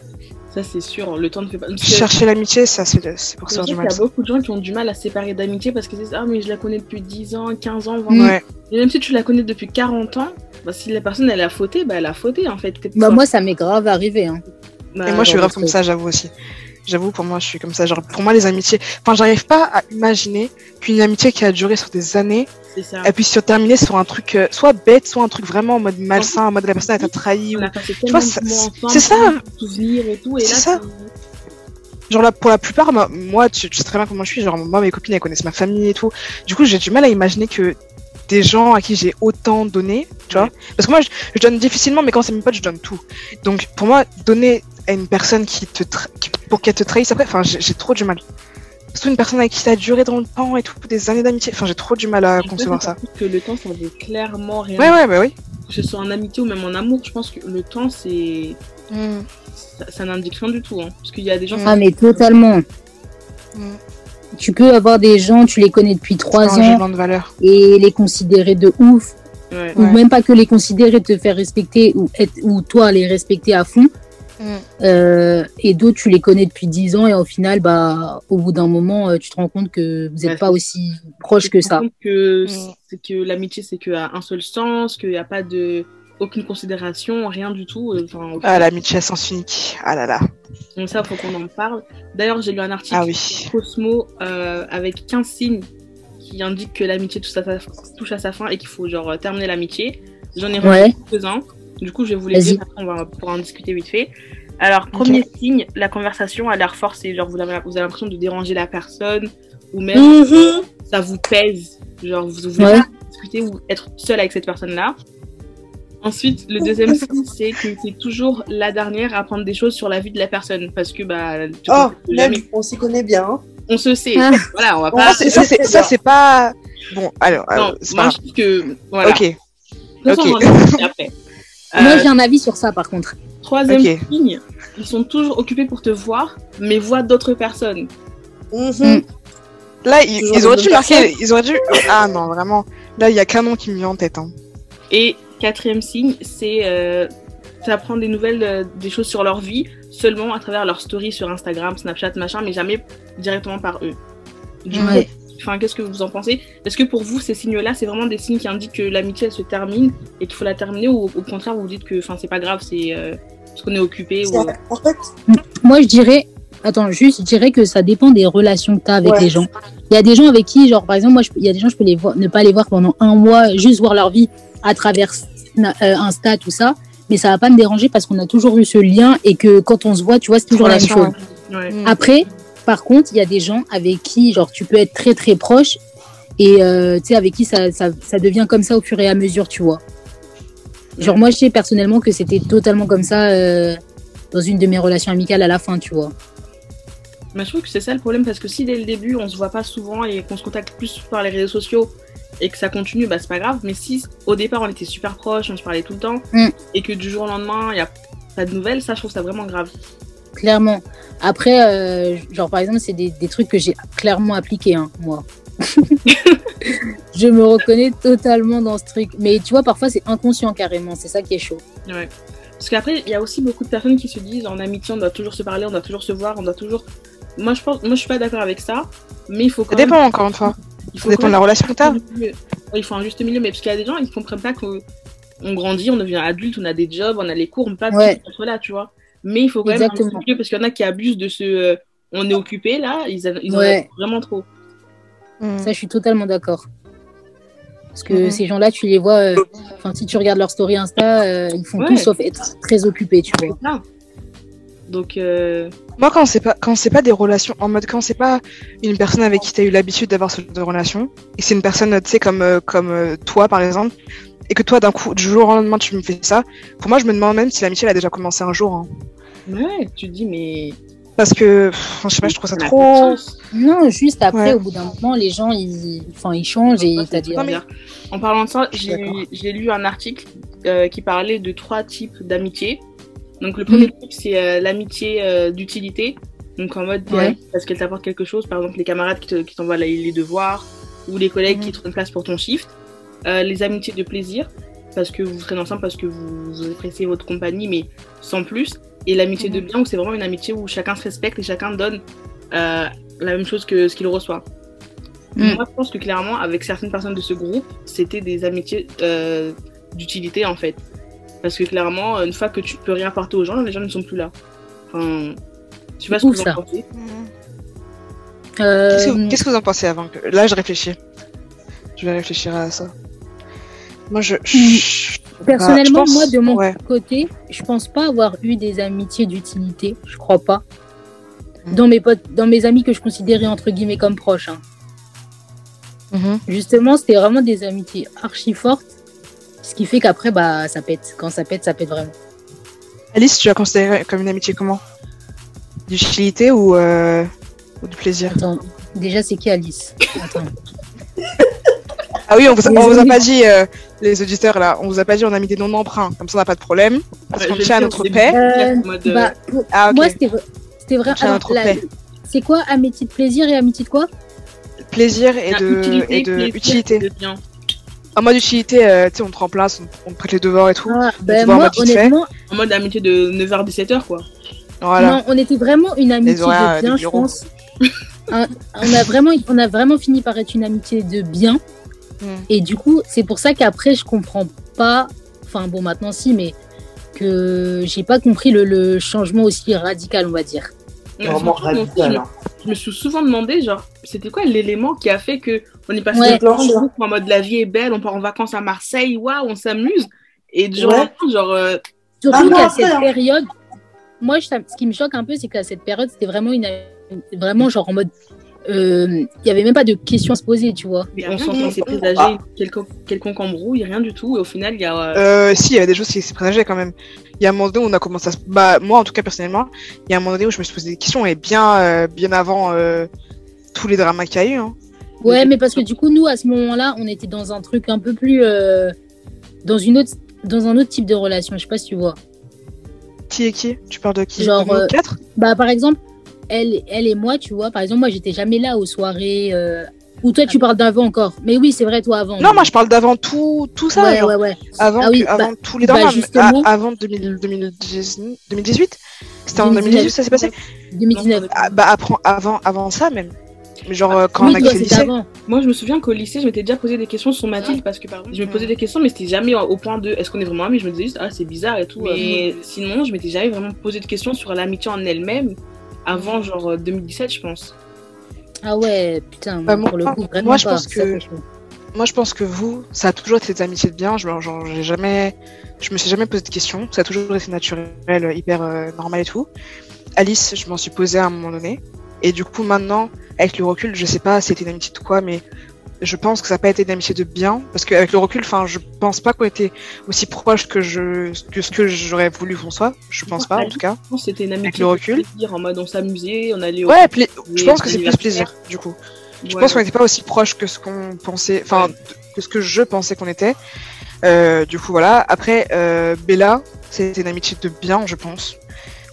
Speaker 5: Ça, c'est sûr. Le temps ne fait pas.
Speaker 4: Chercher l'amitié, ça, c'est, pour
Speaker 5: sais
Speaker 4: du
Speaker 5: qu'il
Speaker 4: mal.
Speaker 5: y a beaucoup de gens qui ont du mal à se séparer d'amitié parce qu'ils disent Ah, mais je la connais depuis 10 ans, 15 ans, 20
Speaker 1: Mm.
Speaker 5: ans.
Speaker 4: Ouais.
Speaker 5: Et même si tu la connais depuis 40 ans, bah, si la personne elle a fauté, bah, elle a fauté en fait.
Speaker 1: Bah, moi, ça m'est grave arrivé. Hein.
Speaker 5: bah,
Speaker 4: Et moi, je suis grave comme ça, j'avoue aussi. J'avoue, pour moi, je suis comme ça. Genre, pour moi, les amitiés. Enfin, j'arrive pas à imaginer qu'une amitié qui a duré sur des années,
Speaker 5: ça.
Speaker 4: elle puisse se terminer sur un truc euh, soit bête, soit un truc vraiment en mode malsain, en mode la personne elle t'a trahi.
Speaker 5: On
Speaker 4: Ou...
Speaker 5: a passé
Speaker 4: vois, c'est ça.
Speaker 5: et. Et
Speaker 4: C'est ça.
Speaker 5: tu-
Speaker 4: Genre là, pour la plupart, moi, moi, tu, tu sais très bien comment je suis. Genre, moi, mes copines, elles connaissent ma famille et tout. Du coup, j'ai du mal à imaginer que des gens à qui j'ai autant donné, tu vois. Parce que moi, je, je donne difficilement, mais quand c'est mes potes, je donne tout. Donc, pour moi, donner à une personne qui te tra- qui- pour qu'elle te trahisse après, enfin, j'ai trop du mal. Surtout une personne avec qui ça a duré dans le temps et tout, des années d'amitié. Enfin, j'ai trop du mal à concevoir ça.
Speaker 5: Que le temps, ça veut clairement rien.
Speaker 4: Ouais, ouais, bah oui.
Speaker 5: Que ce soit en amitié ou même en amour, je pense que le temps, c'est. Ça, ça n'indique rien du tout. Hein. Parce qu'il y a des gens.
Speaker 1: Ah, mais totalement.
Speaker 4: Mm.
Speaker 1: Tu peux avoir des gens, tu les connais depuis trois ans
Speaker 4: jugement de valeur.
Speaker 1: et les considérer de ouf,
Speaker 5: Ouais.
Speaker 1: ou
Speaker 4: Ouais.
Speaker 1: même pas que les considérer, te faire respecter, ou, être, ou toi les respecter à fond.
Speaker 4: Mm.
Speaker 1: Euh, et d'autres, tu les connais depuis 10 ans et au final, bah, au bout d'un moment, euh, tu te rends compte que vous n'êtes
Speaker 5: Ouais,
Speaker 1: pas aussi proche que ça.
Speaker 5: que,
Speaker 4: Mm.
Speaker 5: c'est que l'amitié, c'est qu'à un seul sens, qu'il n'y a pas de. Aucune considération, rien du tout. euh, Enfin,
Speaker 4: Ah, l'amitié à sens unique. Ah là là.
Speaker 5: Donc ça, faut qu'on en parle. D'ailleurs, j'ai lu un article
Speaker 4: Ah oui.
Speaker 5: sur Cosmo euh, avec 15 signes qui indiquent que l'amitié touche à sa, touche à sa fin et qu'il faut genre terminer l'amitié. J'en ai
Speaker 1: Ouais.
Speaker 5: reçu quelques-uns. Du coup, je vais vous les dire, après on va pouvoir en discuter vite fait. Alors, premier signe, la conversation a l'air forcée. Genre, vous avez, vous avez l'impression de déranger la personne ou même
Speaker 2: Mhm.
Speaker 5: ça vous pèse. Genre, vous voulez
Speaker 1: Ouais.
Speaker 5: pas discuter ou être seul avec cette personne-là. Ensuite, le deuxième signe, c'est que c'est toujours la dernière à apprendre des choses sur la vie de la personne. Parce que, bah, tu
Speaker 2: Oh, même, on s'y connaît bien. hein.
Speaker 5: on se sait.
Speaker 1: Ah.
Speaker 5: Voilà, on va pas.
Speaker 4: Ça, c'est- pas. Bon, alors,
Speaker 5: Non,
Speaker 4: euh,
Speaker 5: moi,
Speaker 4: pas
Speaker 5: je trouve que. Voilà.
Speaker 4: Ok.
Speaker 5: De toute façon, on en après.
Speaker 1: Moi,
Speaker 5: Euh,
Speaker 1: j'ai un avis sur ça, par contre.
Speaker 5: troisième
Speaker 4: Ok.
Speaker 5: signe, ils sont toujours occupés pour te voir, mais voient d'autres personnes.
Speaker 2: Mhm.
Speaker 1: Mm.
Speaker 4: Là, ils, auraient dû marquer. Ils auraient dû. Ah non, vraiment. Là, il y a qu'un nom qui me vient en tête. Hein.
Speaker 5: Et quatrième signe, c'est euh, des nouvelles, euh, des choses sur leur vie, seulement à travers leurs stories sur Instagram, Snapchat, machin, mais jamais directement par eux. Du
Speaker 1: Ouais.
Speaker 5: coup, enfin, qu'est-ce que vous en pensez Est-ce que pour vous, ces signes-là, c'est vraiment des signes qui indiquent que l'amitié, elle se termine et qu'il faut la terminer, ou au contraire, vous vous dites que enfin, c'est pas grave, c'est euh, parce qu'on est occupé ou...
Speaker 2: C'est- En fait,
Speaker 1: Moi, je dirais, attends, juste, je dirais que ça dépend des relations que tu as avec
Speaker 2: Ouais.
Speaker 1: les gens. Il y a des gens avec qui, genre, par exemple, moi, je- il y a des gens, je peux les voir, ne pas les voir pendant un mois, juste voir leur vie à travers euh, Insta, tout ça. Mais ça va pas me déranger parce qu'on a toujours eu ce lien et que quand on se voit, tu vois, c'est toujours la même chose.
Speaker 5: Ouais.
Speaker 4: Mm.
Speaker 1: Après, par contre, il y a des gens avec qui, genre, tu peux être très très proche et euh, tu sais, avec qui ça, ça, ça devient comme ça au fur et à mesure, tu vois. Genre, moi, je sais personnellement que c'était totalement comme ça euh, dans une de mes relations amicales à la fin, tu vois.
Speaker 5: Mais je trouve que c'est ça le problème parce que si dès le début on se voit pas souvent et qu'on se contacte plus par les réseaux sociaux et que ça continue, bah c'est pas grave. Mais si au départ on était super proches, on se parlait tout le temps
Speaker 1: Mm.
Speaker 5: et que du jour au lendemain il y a pas de nouvelles, ça je trouve ça vraiment grave.
Speaker 1: Clairement. Après, euh, genre, par exemple, c'est des, des trucs que j'ai clairement appliqués, hein, moi. je me reconnais totalement dans ce truc. Mais tu vois, parfois, c'est inconscient carrément. C'est ça qui est chaud.
Speaker 5: Ouais. Parce qu'après, il y a aussi beaucoup de personnes qui se disent en amitié, on doit toujours se parler, on doit toujours se voir, on doit toujours. Moi, je pense, moi, je suis pas d'accord avec ça, mais il faut
Speaker 4: Ça
Speaker 5: quand même.
Speaker 4: dépend, encore une fois.
Speaker 5: il
Speaker 4: Ça
Speaker 5: faut
Speaker 4: dépend
Speaker 5: quand
Speaker 4: de la relation que t'as.
Speaker 5: Il faut un juste milieu, mais parce qu'il y a des gens, ils comprennent pas qu'on on grandit, on devient adulte, on a des jobs, on a les cours, on peut pas
Speaker 1: Ouais.
Speaker 5: là, tu vois. Mais il faut quand même un
Speaker 1: Exactement.
Speaker 5: parce qu'il y en a qui abusent de ce. euh, on est occupé là, ils, a- ils en ont vraiment trop.
Speaker 4: Mm.
Speaker 1: Ça, je suis totalement d'accord. Parce que
Speaker 4: Mhm.
Speaker 1: ces gens-là, tu les vois, euh, enfin, si tu regardes leur story Insta, euh, ils font
Speaker 5: Ouais.
Speaker 1: tout sauf être très occupés, tu vois.
Speaker 5: Ça. Donc, euh,
Speaker 4: Moi, quand c'est pas, quand c'est pas des relations, en mode quand c'est pas une personne avec qui t'as eu l'habitude d'avoir ce genre de relation, et c'est une personne, tu sais, comme, euh, comme euh, toi, par exemple, et que toi, d'un coup, du jour au lendemain, tu me fais ça, pour moi, je me demande même si l'amitié, elle a déjà commencé un jour. hein.
Speaker 5: ouais, tu te dis, mais.
Speaker 4: Parce que, pff, je sais pas, je trouve ça trop.
Speaker 1: Non, juste après,
Speaker 4: Ouais.
Speaker 1: au bout d'un moment, les gens, ils, enfin, ils changent et t'as dit.
Speaker 5: trop bizarre. En parlant de ça, j'ai lu un article euh, qui parlait de trois types d'amitié. Donc le premier
Speaker 1: Mm.
Speaker 5: type, c'est euh, l'amitié euh, d'utilité. Donc en mode,
Speaker 1: Ouais.
Speaker 5: parce qu'elle t'apporte quelque chose, par exemple les camarades qui te- qui t'envoient les devoirs ou les collègues
Speaker 4: Mhm.
Speaker 5: qui te trouvent une place pour ton shift. Euh, les amitiés de plaisir, parce que vous serez ensemble, parce que vous, vous appréciez votre compagnie, mais sans plus. Et l'amitié de
Speaker 4: Mhm.
Speaker 5: bien, où c'est vraiment une amitié où chacun se respecte et chacun donne euh, la même chose que ce qu'il reçoit.
Speaker 1: Mm.
Speaker 5: Moi, je pense que clairement, avec certaines personnes de ce groupe, c'était des amitiés euh, d'utilité en fait. Parce que clairement, une fois que tu peux rien apporter aux gens, les gens ne sont plus là. Enfin, je sais pas ce que vous
Speaker 1: ça.
Speaker 5: en pensez.
Speaker 1: Euh,
Speaker 4: Qu'est-ce que, qu'est-ce que vous en pensez avant que... Là, je réfléchis. Je vais réfléchir à ça. Moi, je. je-
Speaker 1: Personnellement,
Speaker 4: Bah, je pense-
Speaker 1: moi, de mon
Speaker 4: ouais.
Speaker 1: côté, je pense pas avoir eu des amitiés d'utilité. Je crois pas.
Speaker 4: Mm.
Speaker 1: Dans mes potes, dans mes amis que je considérais entre guillemets comme proches. hein.
Speaker 4: Mhm.
Speaker 1: Justement, c'était vraiment des amitiés archi fortes. Ce qui fait qu'après, bah, ça pète. Quand ça pète, ça pète vraiment.
Speaker 4: Alice, tu as considéré comme une amitié comment? D'utilité ou, euh, ou du plaisir?
Speaker 1: Attends, déjà, c'est qui Alice? Attends.
Speaker 4: Ah oui, on vous, a- on vous a pas dit, euh, les auditeurs là, on vous a pas dit on a mis des noms d'emprunt, comme ça on n'a pas de problème. Parce qu'on tient à notre paix.
Speaker 5: c'est
Speaker 1: Euh,
Speaker 5: en
Speaker 1: bah, pour-
Speaker 4: Ah.
Speaker 1: Moi, c'était vrai. La-. C'est quoi amitié de plaisir et amitié de quoi?
Speaker 4: Plaisir et de,
Speaker 5: utilité,
Speaker 4: et de
Speaker 5: plaisir,
Speaker 4: utilité.
Speaker 5: de bien.
Speaker 4: En mode utilité, euh, tu sais, on te remplace, on, on te prête les devoirs et tout.
Speaker 1: ah, ben,
Speaker 4: en
Speaker 1: Moi,
Speaker 4: mode vite fait.
Speaker 1: honnêtement,
Speaker 5: En mode amitié de 9h-17h quoi.
Speaker 4: Voilà.
Speaker 1: non, on était vraiment une amitié
Speaker 4: horaires,
Speaker 1: de bien, je pense. On, a vraiment, on a vraiment fini par être une amitié de bien.
Speaker 4: Mm.
Speaker 1: Et du coup, c'est pour ça qu'après, je comprends pas. Enfin, bon, maintenant, si, mais que j'ai pas compris le, le changement aussi radical, on va dire.
Speaker 2: Vraiment radical.
Speaker 5: je, me,
Speaker 2: hein.
Speaker 5: je me suis souvent demandé, genre, c'était quoi l'élément qui a fait que on est passé
Speaker 1: Ouais.
Speaker 5: de en mode la vie est belle, on part en vacances à Marseille, waouh, on s'amuse. Et au
Speaker 2: Ouais.
Speaker 5: genre, euh,
Speaker 1: Surtout
Speaker 2: Ah
Speaker 1: qu'à cette
Speaker 2: hein.
Speaker 1: période, moi, je- ce qui me choque un peu, c'est qu'à cette période, c'était vraiment une, vraiment genre en mode, euh, il y avait même pas de questions à se poser, tu vois.
Speaker 5: on sent qu'on s'est présagé
Speaker 2: Ah.
Speaker 5: quelconque, quelconque embrouille, rien du tout. Et au final, il y a. euh,
Speaker 4: Euh, si, il y avait des choses qui s'est présagées quand même. Il y a un moment donné où on a commencé à se... Bah, moi, en tout cas, personnellement, il y a un moment donné où je me suis posé des questions et bien, euh, bien avant euh, tous les dramas qu'il y a eu. Hein.
Speaker 1: Ouais, mais parce que du coup, nous, à ce moment-là, on était dans un truc un peu plus. euh, dans, une autre, dans un autre type de relation, je sais pas si tu vois.
Speaker 4: Qui est qui? Tu parles de qui?
Speaker 1: Genre,
Speaker 4: De nous
Speaker 1: euh,
Speaker 4: quatre?
Speaker 1: Bah, par exemple, elle, elle et moi, tu vois, par exemple, moi, j'étais jamais là aux soirées, euh, Ou toi, tu parles d'avant encore Mais oui, c'est vrai, toi, avant.
Speaker 4: Non, moi je parle d'avant tout, tout ça.
Speaker 1: Ouais,
Speaker 4: genre,
Speaker 1: ouais, ouais.
Speaker 4: Avant,
Speaker 1: Ah oui,
Speaker 4: que- avant
Speaker 1: bah-
Speaker 4: tous les
Speaker 1: bah,
Speaker 4: dramas, avant 2000 2010 2018 C'était en
Speaker 1: 2019.
Speaker 4: 2018 ça s'est passé?
Speaker 1: 2019.
Speaker 4: Ah, Bah après, avant, avant ça même. Genre euh, quand
Speaker 1: oui,
Speaker 4: on a
Speaker 1: toi,
Speaker 4: lycée.
Speaker 1: avant.
Speaker 5: Moi, je me souviens qu'au lycée, je m'étais déjà posé des questions sur Mathilde parce que, par exemple, je me posais des questions, mais c'était jamais au point de est-ce qu'on est vraiment amis? Je me disais juste, ah, c'est bizarre et tout. Mais sinon, je m'étais jamais vraiment posé de questions sur l'amitié en elle-même avant, genre, euh, 2017, je pense.
Speaker 1: Ah ouais, putain,
Speaker 4: Bah,
Speaker 1: moi, pour le coup, vraiment
Speaker 4: moi, je
Speaker 1: pas,
Speaker 4: pense que-. Moi je pense que vous, ça a toujours été des amitiés de bien. Je, genre, j'ai jamais, je me suis jamais posé de questions. Ça a toujours été naturel, euh, hyper euh, normal et tout. Alice, je m'en suis posé à un moment donné. Et du coup maintenant, avec le recul, je sais pas c'était une amitié de quoi, mais je pense que ça n'a pas été une amitié de bien. Parce qu'avec le recul, enfin, je pense pas qu'on était aussi proches que je, que ce que j'aurais voulu qu'on soit. Je pense pas en tout cas.
Speaker 5: Je pense que c'était une amitié
Speaker 4: le recul.
Speaker 5: de plaisir, en mode on s'amusait, on allait au.
Speaker 4: Ouais, pla- je pense que c'est plus plaisir du coup. Je
Speaker 5: Ouais,
Speaker 4: pense qu'on n'était pas aussi proche que ce qu'on pensait, enfin, que ce que je pensais qu'on était. Euh, du coup, voilà. Après, euh, Bella, c'était une amitié de bien, je pense.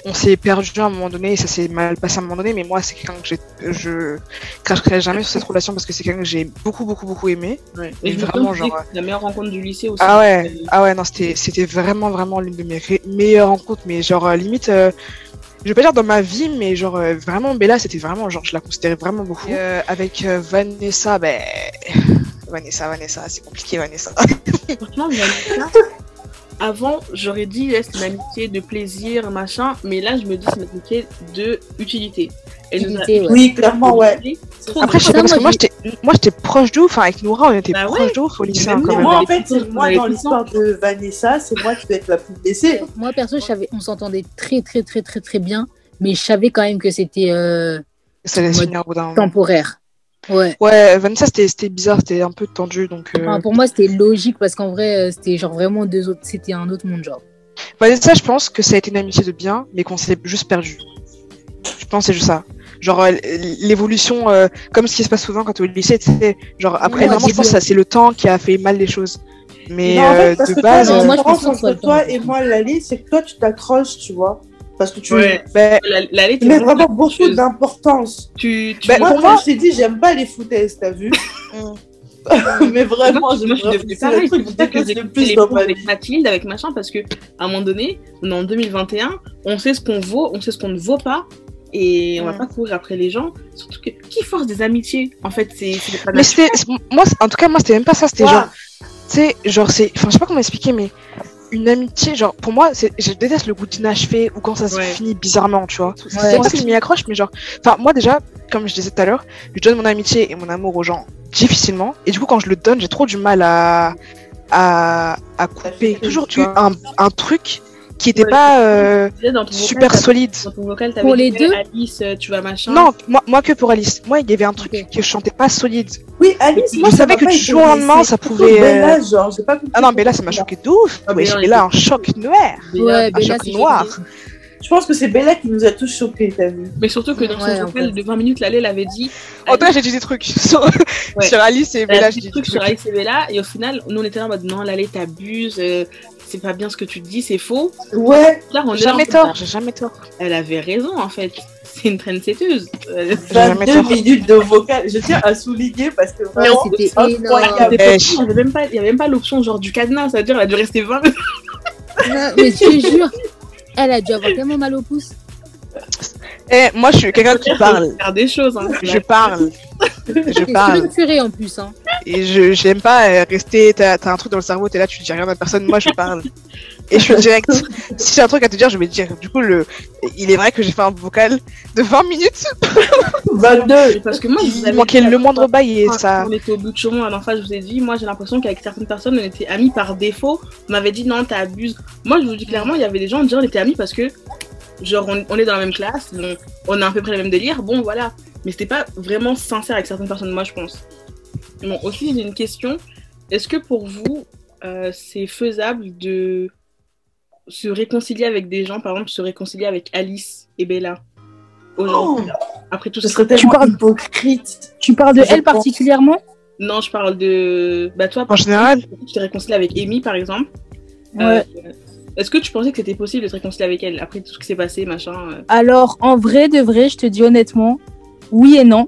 Speaker 4: On s'est perdu à un moment donné et ça s'est mal passé à un moment donné, mais moi, c'est quelqu'un que j'ai, je cracherai jamais sur cette relation parce que c'est quelqu'un que j'ai beaucoup, beaucoup, beaucoup aimé.
Speaker 5: Ouais.
Speaker 4: Et
Speaker 5: Et
Speaker 4: vraiment, genre,
Speaker 5: la meilleure rencontre du lycée aussi.
Speaker 4: Ah ouais, ah ouais, non, c'était, c'était vraiment, vraiment l'une de mes meilleures rencontres, mais genre, euh, limite, euh, je vais pas dire dans ma vie, mais genre, euh, vraiment, Bella, c'était vraiment, genre, je la considérais vraiment beaucoup. Euh, avec euh, Vanessa, ben, Vanessa, Vanessa, c'est compliqué, Vanessa.
Speaker 5: Franchement, Vanessa, avant, j'aurais dit ouais, c'est une amitié de plaisir, machin, mais là, je me dis c'est une amitié de utilité. A
Speaker 1: ouais.
Speaker 2: Oui, clairement, ouais.
Speaker 5: Trop
Speaker 4: Après, je sais pas, parce que
Speaker 1: moi,
Speaker 4: j'étais, moi, j'étais proche de ouf, enfin, avec Noura, on était
Speaker 5: Bah ouais.
Speaker 4: proche de ouf au lycée, hein,
Speaker 5: même
Speaker 4: quand
Speaker 2: Mais
Speaker 4: même.
Speaker 5: nous,
Speaker 2: moi, en fait, moi, dans l'histoire de Vanessa, c'est moi qui vais être la plus blessée.
Speaker 1: Moi, perso, je savais, on s'entendait très, très, très, très, très bien, mais je savais quand même que c'était euh,
Speaker 4: Ça allait se
Speaker 1: Mode
Speaker 4: finir au bout d'un moment.
Speaker 1: temporaire. Ouais.
Speaker 4: Ouais, Vanessa, c'était, bizarre, c'était un peu tendu, donc, euh,
Speaker 1: Enfin, pour moi, c'était logique parce qu'en vrai, euh, c'était genre vraiment deux autres, c'était un autre monde, genre.
Speaker 4: Vanessa, je pense que ça a été une amitié de bien, mais qu'on s'est juste perdu. Je pense que c'est juste ça. Genre euh, l'évolution, euh, comme ce qui se passe souvent quand tu es au lycée, tu sais, genre après
Speaker 1: Ouais,
Speaker 4: vraiment je
Speaker 1: c'est
Speaker 4: pense que c'est le temps qui a fait mal les choses. Mais
Speaker 2: Non, en fait,
Speaker 4: euh,
Speaker 2: parce
Speaker 4: de
Speaker 2: que
Speaker 4: base,
Speaker 1: non,
Speaker 2: la
Speaker 1: moi, je
Speaker 2: différence entre toi et moi, Lali, c'est que toi, tu t'accroches, tu vois. Parce que tu
Speaker 5: Ouais.
Speaker 4: ben,
Speaker 5: La, la lettre
Speaker 2: mets
Speaker 5: vraiment
Speaker 2: beaucoup d'importance.
Speaker 5: Tu, tu
Speaker 4: Ben,
Speaker 2: Moi,
Speaker 4: pour
Speaker 2: moi,
Speaker 4: moi-
Speaker 2: je t'ai dit, j'aime pas les foutaises, t'as vu Mais vraiment,
Speaker 5: moi, moi, je
Speaker 2: vraiment-
Speaker 5: devais
Speaker 2: c'est
Speaker 5: pareil,
Speaker 2: truc
Speaker 5: je
Speaker 2: que
Speaker 5: j'ai
Speaker 2: plus dans ma
Speaker 5: avec. Mathilde, avec machin, parce que à un moment donné, on est en 2021, on sait ce qu'on vaut, on sait ce qu'on ne vaut pas, et on va
Speaker 4: Mm.
Speaker 5: pas courir après les gens. Surtout que qui force des amitiés? En fait, c'est
Speaker 4: mais c'était c'est- moi en tout cas moi c'était même pas ça, c'était
Speaker 2: Toi,
Speaker 4: genre tu sais genre c'est enfin je sais pas comment expliquer mais une amitié genre pour moi c'est je déteste le goût d'inachevé ou quand ça se
Speaker 5: Ouais.
Speaker 4: finit bizarrement, tu vois. C'est
Speaker 1: Ouais.
Speaker 4: ça que je m'y accroche mais genre enfin moi déjà comme je disais tout à l'heure, je donne mon amitié et mon amour aux gens difficilement et du coup quand je le donne, j'ai trop du mal à à, à couper toujours tu un, un truc qui était
Speaker 5: Ouais.
Speaker 4: pas euh, super
Speaker 5: vocal,
Speaker 4: solide.
Speaker 5: t'avais- Dans ton vocal,
Speaker 1: Pour les deux
Speaker 5: Alice, euh, tu vas machin.
Speaker 4: Non, moi, moi que pour Alice. Moi, il y avait un truc
Speaker 1: Ok.
Speaker 4: que je chantais pas solide.
Speaker 2: Oui, Alice,
Speaker 4: Je
Speaker 2: moi, ça
Speaker 4: savais que du jour au lendemain, ça pouvait,
Speaker 2: Bella, genre, j'ai pas compris
Speaker 4: Ah non, mais là, ça m'a choqué de ouf.
Speaker 5: Ah,
Speaker 4: Ouais,
Speaker 5: Bella,
Speaker 4: j'ai là un choc noir.
Speaker 5: Bella,
Speaker 1: Ouais,
Speaker 4: Un
Speaker 1: Bella,
Speaker 4: choc noir.
Speaker 2: Je pense que c'est Bella qui nous a tous choqués, t'as vu
Speaker 5: Mais surtout que dans
Speaker 1: Ouais,
Speaker 5: son vocal de 20 minutes, Lalé l'avait dit.
Speaker 4: En tout cas, j'ai dit des trucs sur,
Speaker 5: Ouais.
Speaker 4: sur Alice et Bella. j'ai
Speaker 5: dit des trucs sur. Alice et Bella, et au final, nous on était là en mode non, Lalé t'abuses, euh, c'est pas bien ce que tu dis, c'est faux.
Speaker 2: Ouais,
Speaker 5: Là, on
Speaker 4: jamais tort, j'ai jamais tort.
Speaker 5: Elle avait raison en fait. C'est une trendsetteuse.
Speaker 4: J'ai jamais
Speaker 2: 22
Speaker 4: tort.
Speaker 2: minutes de vocal. Je tiens à souligner parce que vraiment,
Speaker 1: c'était
Speaker 2: incroyable.
Speaker 5: Il n'y avait même pas, il y avait même pas l'option genre du cadenas, c'est-à-dire elle a dû rester 20 minutes.
Speaker 1: Non, mais je te jure, elle a dû avoir tellement mal au pouce.
Speaker 4: Eh, moi, je suis quelqu'un qui parle.
Speaker 5: Faire des choses. Hein.
Speaker 4: Je parle. Je parle.
Speaker 1: sulfuré en plus. Hein.
Speaker 4: Et je j'aime pas euh, rester. T'as t'as un truc dans le cerveau, t'es là, tu dis rien à personne. Moi, je parle. Et je suis direct. Si j'ai un truc à te dire, je vais te dire. Du coup, le, il est vrai que j'ai fait un vocal de 20 minutes.
Speaker 2: 22.
Speaker 5: Parce que moi, je vous
Speaker 4: Il
Speaker 5: avais
Speaker 4: manquait
Speaker 5: dit,
Speaker 4: le moindre bail et ça.
Speaker 5: On était au bout de chemin à l'enfant, je vous ai dit, moi j'ai l'impression qu'avec certaines personnes, on était amis par défaut. On m'avait dit non, t'abuses. Moi, je vous dis clairement, il y avait des gens, déjà, on était amis parce que, genre, on, on est dans la même classe, on, on a à peu près le même délire, bon, voilà. Mais c'était pas vraiment sincère avec certaines personnes, moi, je pense. Bon, aussi, j'ai une question. Est-ce que pour vous, euh, c'est faisable de se réconcilier avec des gens, par exemple, se réconcilier avec Alice et Bella aujourd'hui, après tout
Speaker 2: Ce
Speaker 5: ce
Speaker 2: serait tellement
Speaker 1: parles-
Speaker 2: hypocrite.
Speaker 1: Tu parles de
Speaker 2: Je
Speaker 1: elle
Speaker 2: pense.
Speaker 1: particulièrement?
Speaker 5: Non, je parle de. Bah, toi,
Speaker 4: En général,
Speaker 5: tu t'es réconcilié avec Amy, par exemple.
Speaker 1: Ouais.
Speaker 5: Euh, Est-ce que tu pensais que c'était possible de te réconcilier avec elle après tout ce qui s'est passé, machin euh,
Speaker 1: Alors, en vrai de vrai, je te dis honnêtement, oui et non.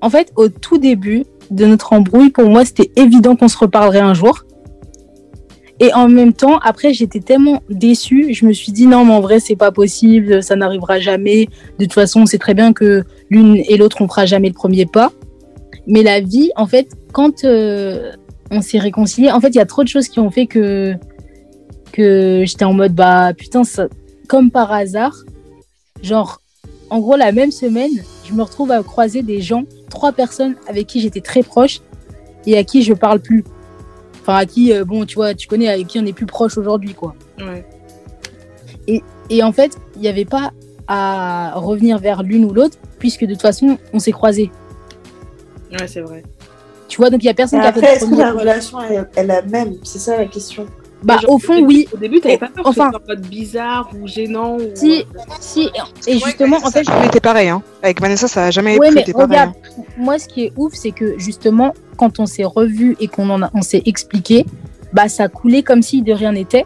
Speaker 1: En fait, au tout début, de notre embrouille, pour moi, c'était évident qu'on se reparlerait un jour. Et en même temps, après, j'étais tellement déçue, je me suis dit non, mais en vrai, c'est pas possible, ça n'arrivera jamais. De toute façon, on sait très bien que l'une et l'autre, on fera jamais le premier pas. Mais la vie, en fait, quand euh, on s'est réconcilié, en fait, il y a trop de choses qui ont fait que que j'étais en mode bah putain, ça, comme par hasard, genre, en gros, la même semaine, je me retrouve à croiser des gens, trois personnes avec qui j'étais très proche et à qui je parle plus. Enfin, à qui, euh, bon, tu vois, tu connais, avec qui on est plus proche aujourd'hui, quoi.
Speaker 5: Ouais.
Speaker 1: Et, et en fait, il n'y avait pas à revenir vers l'une ou l'autre, puisque de toute façon, on s'est croisés.
Speaker 5: Ouais, c'est vrai.
Speaker 1: Tu vois, donc il n'y a personne qui a
Speaker 2: après,
Speaker 1: fait
Speaker 2: est-ce que la relation est, est la même? C'est ça la question.
Speaker 1: Bah,
Speaker 5: Genre,
Speaker 1: au fond,
Speaker 5: début-
Speaker 1: oui.
Speaker 5: Au début, t'avais pas peur
Speaker 1: Enfin-
Speaker 5: que ce soit bizarre ou gênant ou...
Speaker 1: Si, si, et justement, en fait,
Speaker 4: ça a jamais été pareil. Hein. Avec Vanessa, ça a jamais
Speaker 1: Ouais, mais
Speaker 4: été pareil.
Speaker 1: regarde,
Speaker 4: hein.
Speaker 1: moi, ce qui est ouf, c'est que justement, quand on s'est revu et qu'on en a- on s'est expliqué, bah, ça coulait comme si de rien n'était.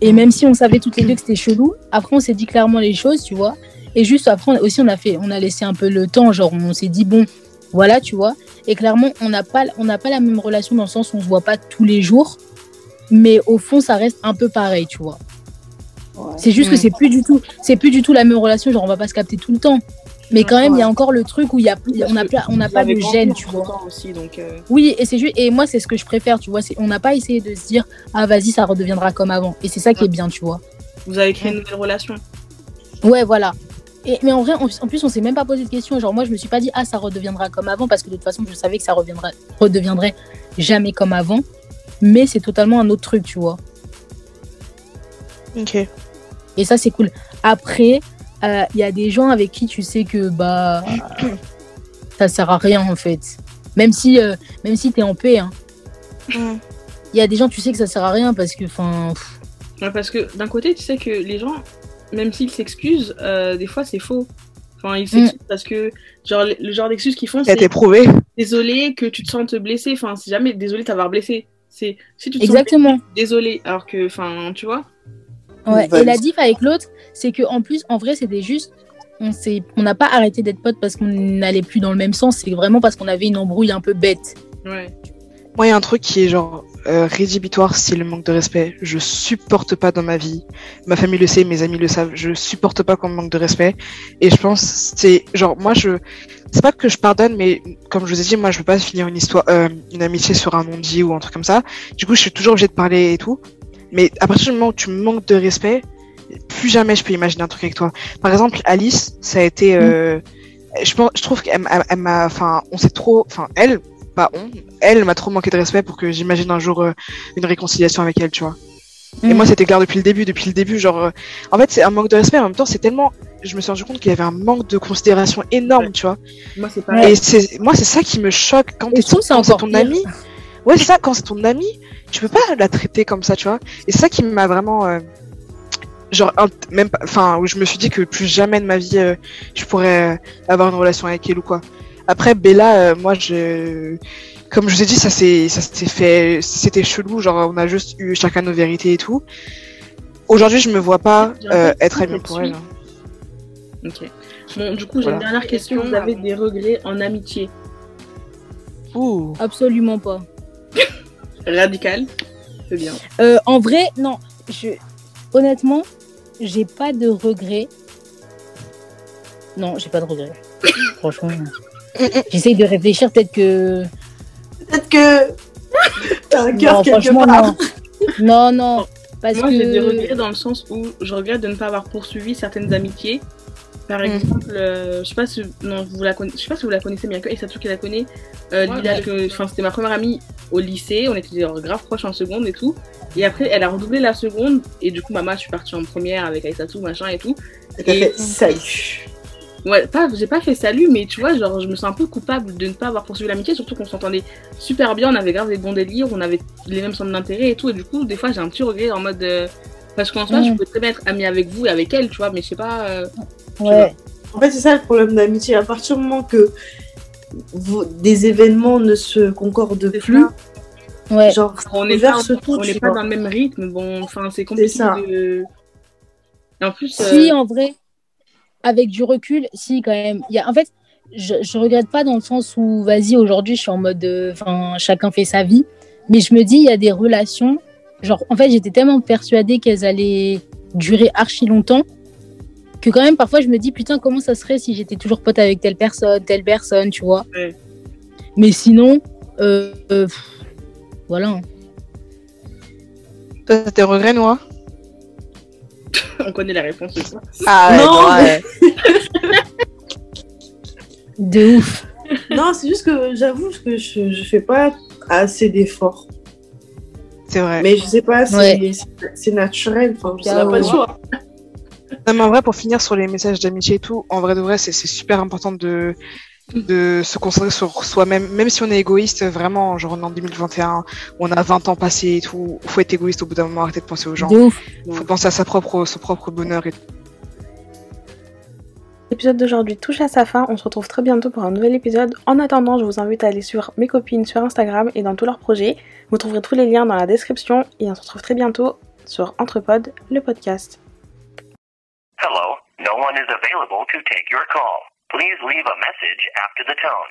Speaker 1: Et même si on savait toutes les deux que c'était chelou, après, on s'est dit clairement les choses, tu vois. Et juste après, on- aussi, on a fait, on a laissé un peu le temps, genre, on s'est dit, bon, voilà, tu vois. Et clairement, on n'a pas, on n'a pas la même relation dans le sens où on se voit pas tous les jours. Mais au fond, ça reste un peu pareil, tu vois.
Speaker 2: Ouais.
Speaker 1: C'est juste que
Speaker 4: Mm.
Speaker 1: c'est plus du tout, c'est plus du tout la même relation. Genre, on va pas se capter tout le temps. Mais quand même, il y a encore le truc où il y a,
Speaker 5: Oui, parce
Speaker 1: on n'a on pas de gêne, tu vois.
Speaker 5: temps aussi, donc... euh,
Speaker 1: Oui, et c'est juste, et moi, c'est ce que je préfère, tu vois. On n'a pas essayé de se dire, ah, vas-y, ça redeviendra comme avant. Et c'est ça qui est bien, tu vois.
Speaker 5: Vous avez créé une nouvelle relation.
Speaker 1: Ouais, voilà. Et, mais en vrai, en, en plus, on s'est même pas posé de questions. Genre, moi, je me suis pas dit, ah, ça redeviendra comme avant, parce que de toute façon, je savais que ça reviendrait, redeviendrait jamais comme avant. Mais c'est totalement un autre truc, tu vois.
Speaker 4: Ok.
Speaker 1: Et ça, c'est cool. Après, euh, il y a des gens avec qui tu sais que bah ça sert à rien en fait. Même si, euh, même si t'es en paix, hein.
Speaker 4: Mm.
Speaker 1: il y a des gens tu sais que ça sert à rien parce que, enfin,
Speaker 5: Ouais, parce que d'un côté, tu sais que les gens, même s'ils s'excusent, euh, des fois c'est faux. Enfin, ils s'excusent parce que, genre, le genre d'excuses qu'ils font, c'est
Speaker 4: prouvé.
Speaker 5: désolé que tu te sentes blessé. Enfin, c'est jamais désolé de t'avoir blessé. C'est si tu te
Speaker 1: exactement.
Speaker 5: désolé. Alors que, enfin, tu vois.
Speaker 1: Ouais. Et la diff avec l'autre, c'est que en plus, en vrai, c'était juste, on s'est, on n'a pas arrêté d'être potes parce qu'on n'allait plus dans le même sens. C'est vraiment parce qu'on avait une embrouille un peu bête.
Speaker 5: Ouais.
Speaker 4: Moi, il y a un truc qui est genre euh, rédhibitoire, c'est le manque de respect. Je supporte pas dans ma vie. Ma famille le sait, mes amis le savent. Je supporte pas qu'on me manque de respect. Et je pense, c'est genre, moi, je, c'est pas que je pardonne, mais comme je vous ai dit, moi, je veux pas finir une histoire, euh, une amitié sur un non-dit ou un truc comme ça. Du coup, je suis toujours obligée de parler et tout. Mais à partir du moment où tu me manques de respect, plus jamais je peux imaginer un truc avec toi. Par exemple, Alice, ça a été, euh, je pense, je trouve qu'elle m'a- elle m'a, enfin, on s'est trop, enfin, elle, pas on, elle m'a trop manqué de respect pour que j'imagine un jour euh, une réconciliation avec elle, tu vois. Et
Speaker 1: Mm.
Speaker 4: moi, c'était clair depuis le début, depuis le début, genre, euh, en fait, c'est un manque de respect, en même temps, c'est tellement, je me suis rendu compte qu'il y avait un manque de considération énorme,
Speaker 5: Ouais.
Speaker 4: tu vois.
Speaker 5: Moi, c'est pareil.
Speaker 4: Et c'est, moi, c'est ça qui me choque quand,
Speaker 1: c'est
Speaker 4: ton ami. Ouais, c'est ça, quand c'est ton ami, tu peux pas la traiter comme ça, tu vois. Et c'est ça qui m'a vraiment, euh, genre, même pas, enfin, où je me suis dit que plus jamais de ma vie, euh, je pourrais euh, avoir une relation avec elle ou quoi. Après, Bella, euh, moi, je, comme je vous ai dit, ça s'est, ça s'est fait, c'était chelou, genre, on a juste eu chacun nos vérités et tout. Aujourd'hui, je me vois pas euh, être elle-même pour elle.
Speaker 5: Ok. Bon, du coup, j'ai
Speaker 4: Voilà.
Speaker 5: une dernière question. Vous avez des regrets en amitié?
Speaker 4: Ouh.
Speaker 1: Absolument pas.
Speaker 5: Radical. C'est bien.
Speaker 1: Euh, en vrai, non. Je... Honnêtement, j'ai pas de regrets. Non, j'ai pas de regrets. Franchement. J'essaye de réfléchir, peut-être que.
Speaker 2: Peut-être que t'as un cœur
Speaker 1: Non,
Speaker 2: quelque
Speaker 1: franchement,
Speaker 2: part.
Speaker 1: non. Non, non. Parce
Speaker 5: Moi, j'ai des
Speaker 1: que.
Speaker 5: regrets dans le sens où je regrette de ne pas avoir poursuivi certaines amitiés. Par
Speaker 4: Mm.
Speaker 5: exemple, euh, je sais pas si non, vous la conna- je sais pas si vous la connaissez bien que et surtout qui la connaît. Euh,
Speaker 4: Ouais,
Speaker 5: Lila,
Speaker 4: ouais.
Speaker 5: que- enfin c'était ma première amie au lycée, on était genre grave proches en seconde et tout. Et après, elle a redoublé la seconde et du coup, maman, je suis partie en première avec Aïssatou, machin et tout.
Speaker 2: Et
Speaker 5: Et-
Speaker 2: fait salut.
Speaker 5: Ouais, pas, j'ai pas fait salut, mais tu vois, genre, je me sens un peu coupable de ne pas avoir poursuivi l'amitié, surtout qu'on s'entendait super bien, on avait grave des bons délires, on avait les mêmes centres d'intérêt et tout, et du coup, des fois, j'ai un petit regret en mode. euh, parce qu'en soi,
Speaker 1: Mm.
Speaker 5: je peux très bien être amie avec vous et avec elle, tu vois, mais je sais pas. euh,
Speaker 1: Ouais.
Speaker 2: En fait, c'est ça le problème d'amitié. À partir du moment que des événements ne se concordent
Speaker 5: C'est
Speaker 2: plus,
Speaker 1: Ouais.
Speaker 2: genre,
Speaker 5: on n'est
Speaker 2: verse
Speaker 5: pas,
Speaker 2: tout.
Speaker 5: on n'est pas dans le même rythme, bon, enfin, c'est compliqué
Speaker 2: ça.
Speaker 5: de. Et en plus.
Speaker 1: Si,
Speaker 5: euh,
Speaker 1: en vrai, avec du recul, si, quand même. Il y a, en fait, je, je regrette pas dans le sens où, vas-y, aujourd'hui, je suis en mode, euh, enfin, chacun fait sa vie. Mais je me dis, il y a des relations, genre, en fait, j'étais tellement persuadée qu'elles allaient durer archi longtemps que quand même, parfois, je me dis, putain, comment ça serait si j'étais toujours pote avec telle personne, telle personne, tu vois.
Speaker 6: Ouais.
Speaker 1: Mais sinon, euh, euh, pff, voilà. hein.
Speaker 4: Toi, t'as tes regrets, Noah?
Speaker 6: On connaît la réponse de ça.
Speaker 4: Ah,
Speaker 2: Non,
Speaker 4: ouais.
Speaker 1: De ouf.
Speaker 2: Non, c'est juste que j'avoue que je, je fais pas assez d'efforts.
Speaker 4: c'est vrai.
Speaker 2: Mais je sais pas, c'est
Speaker 1: Ouais.
Speaker 2: naturel. Enfin, je sais pas
Speaker 1: ouais.
Speaker 2: choix.
Speaker 4: Non, mais en vrai, pour finir sur les messages d'amitié et tout, en vrai de vrai, c'est super important de, de se concentrer sur soi-même, même si on est égoïste, vraiment, genre on est en 2021, on a 20 ans passés et tout, faut être égoïste au bout d'un moment, arrêter de penser aux gens,
Speaker 1: ouf.
Speaker 4: faut penser à sa propre, son propre bonheur et tout.
Speaker 5: L'épisode d'aujourd'hui touche à sa fin, on se retrouve très bientôt pour un nouvel épisode. En attendant, je vous invite à aller sur mes copines sur Instagram et dans tous leurs projets. Vous trouverez tous les liens dans la description et on se retrouve très bientôt sur Entrepod, le podcast.
Speaker 7: Hello, no one is available to take your call. Please leave a message after the tone.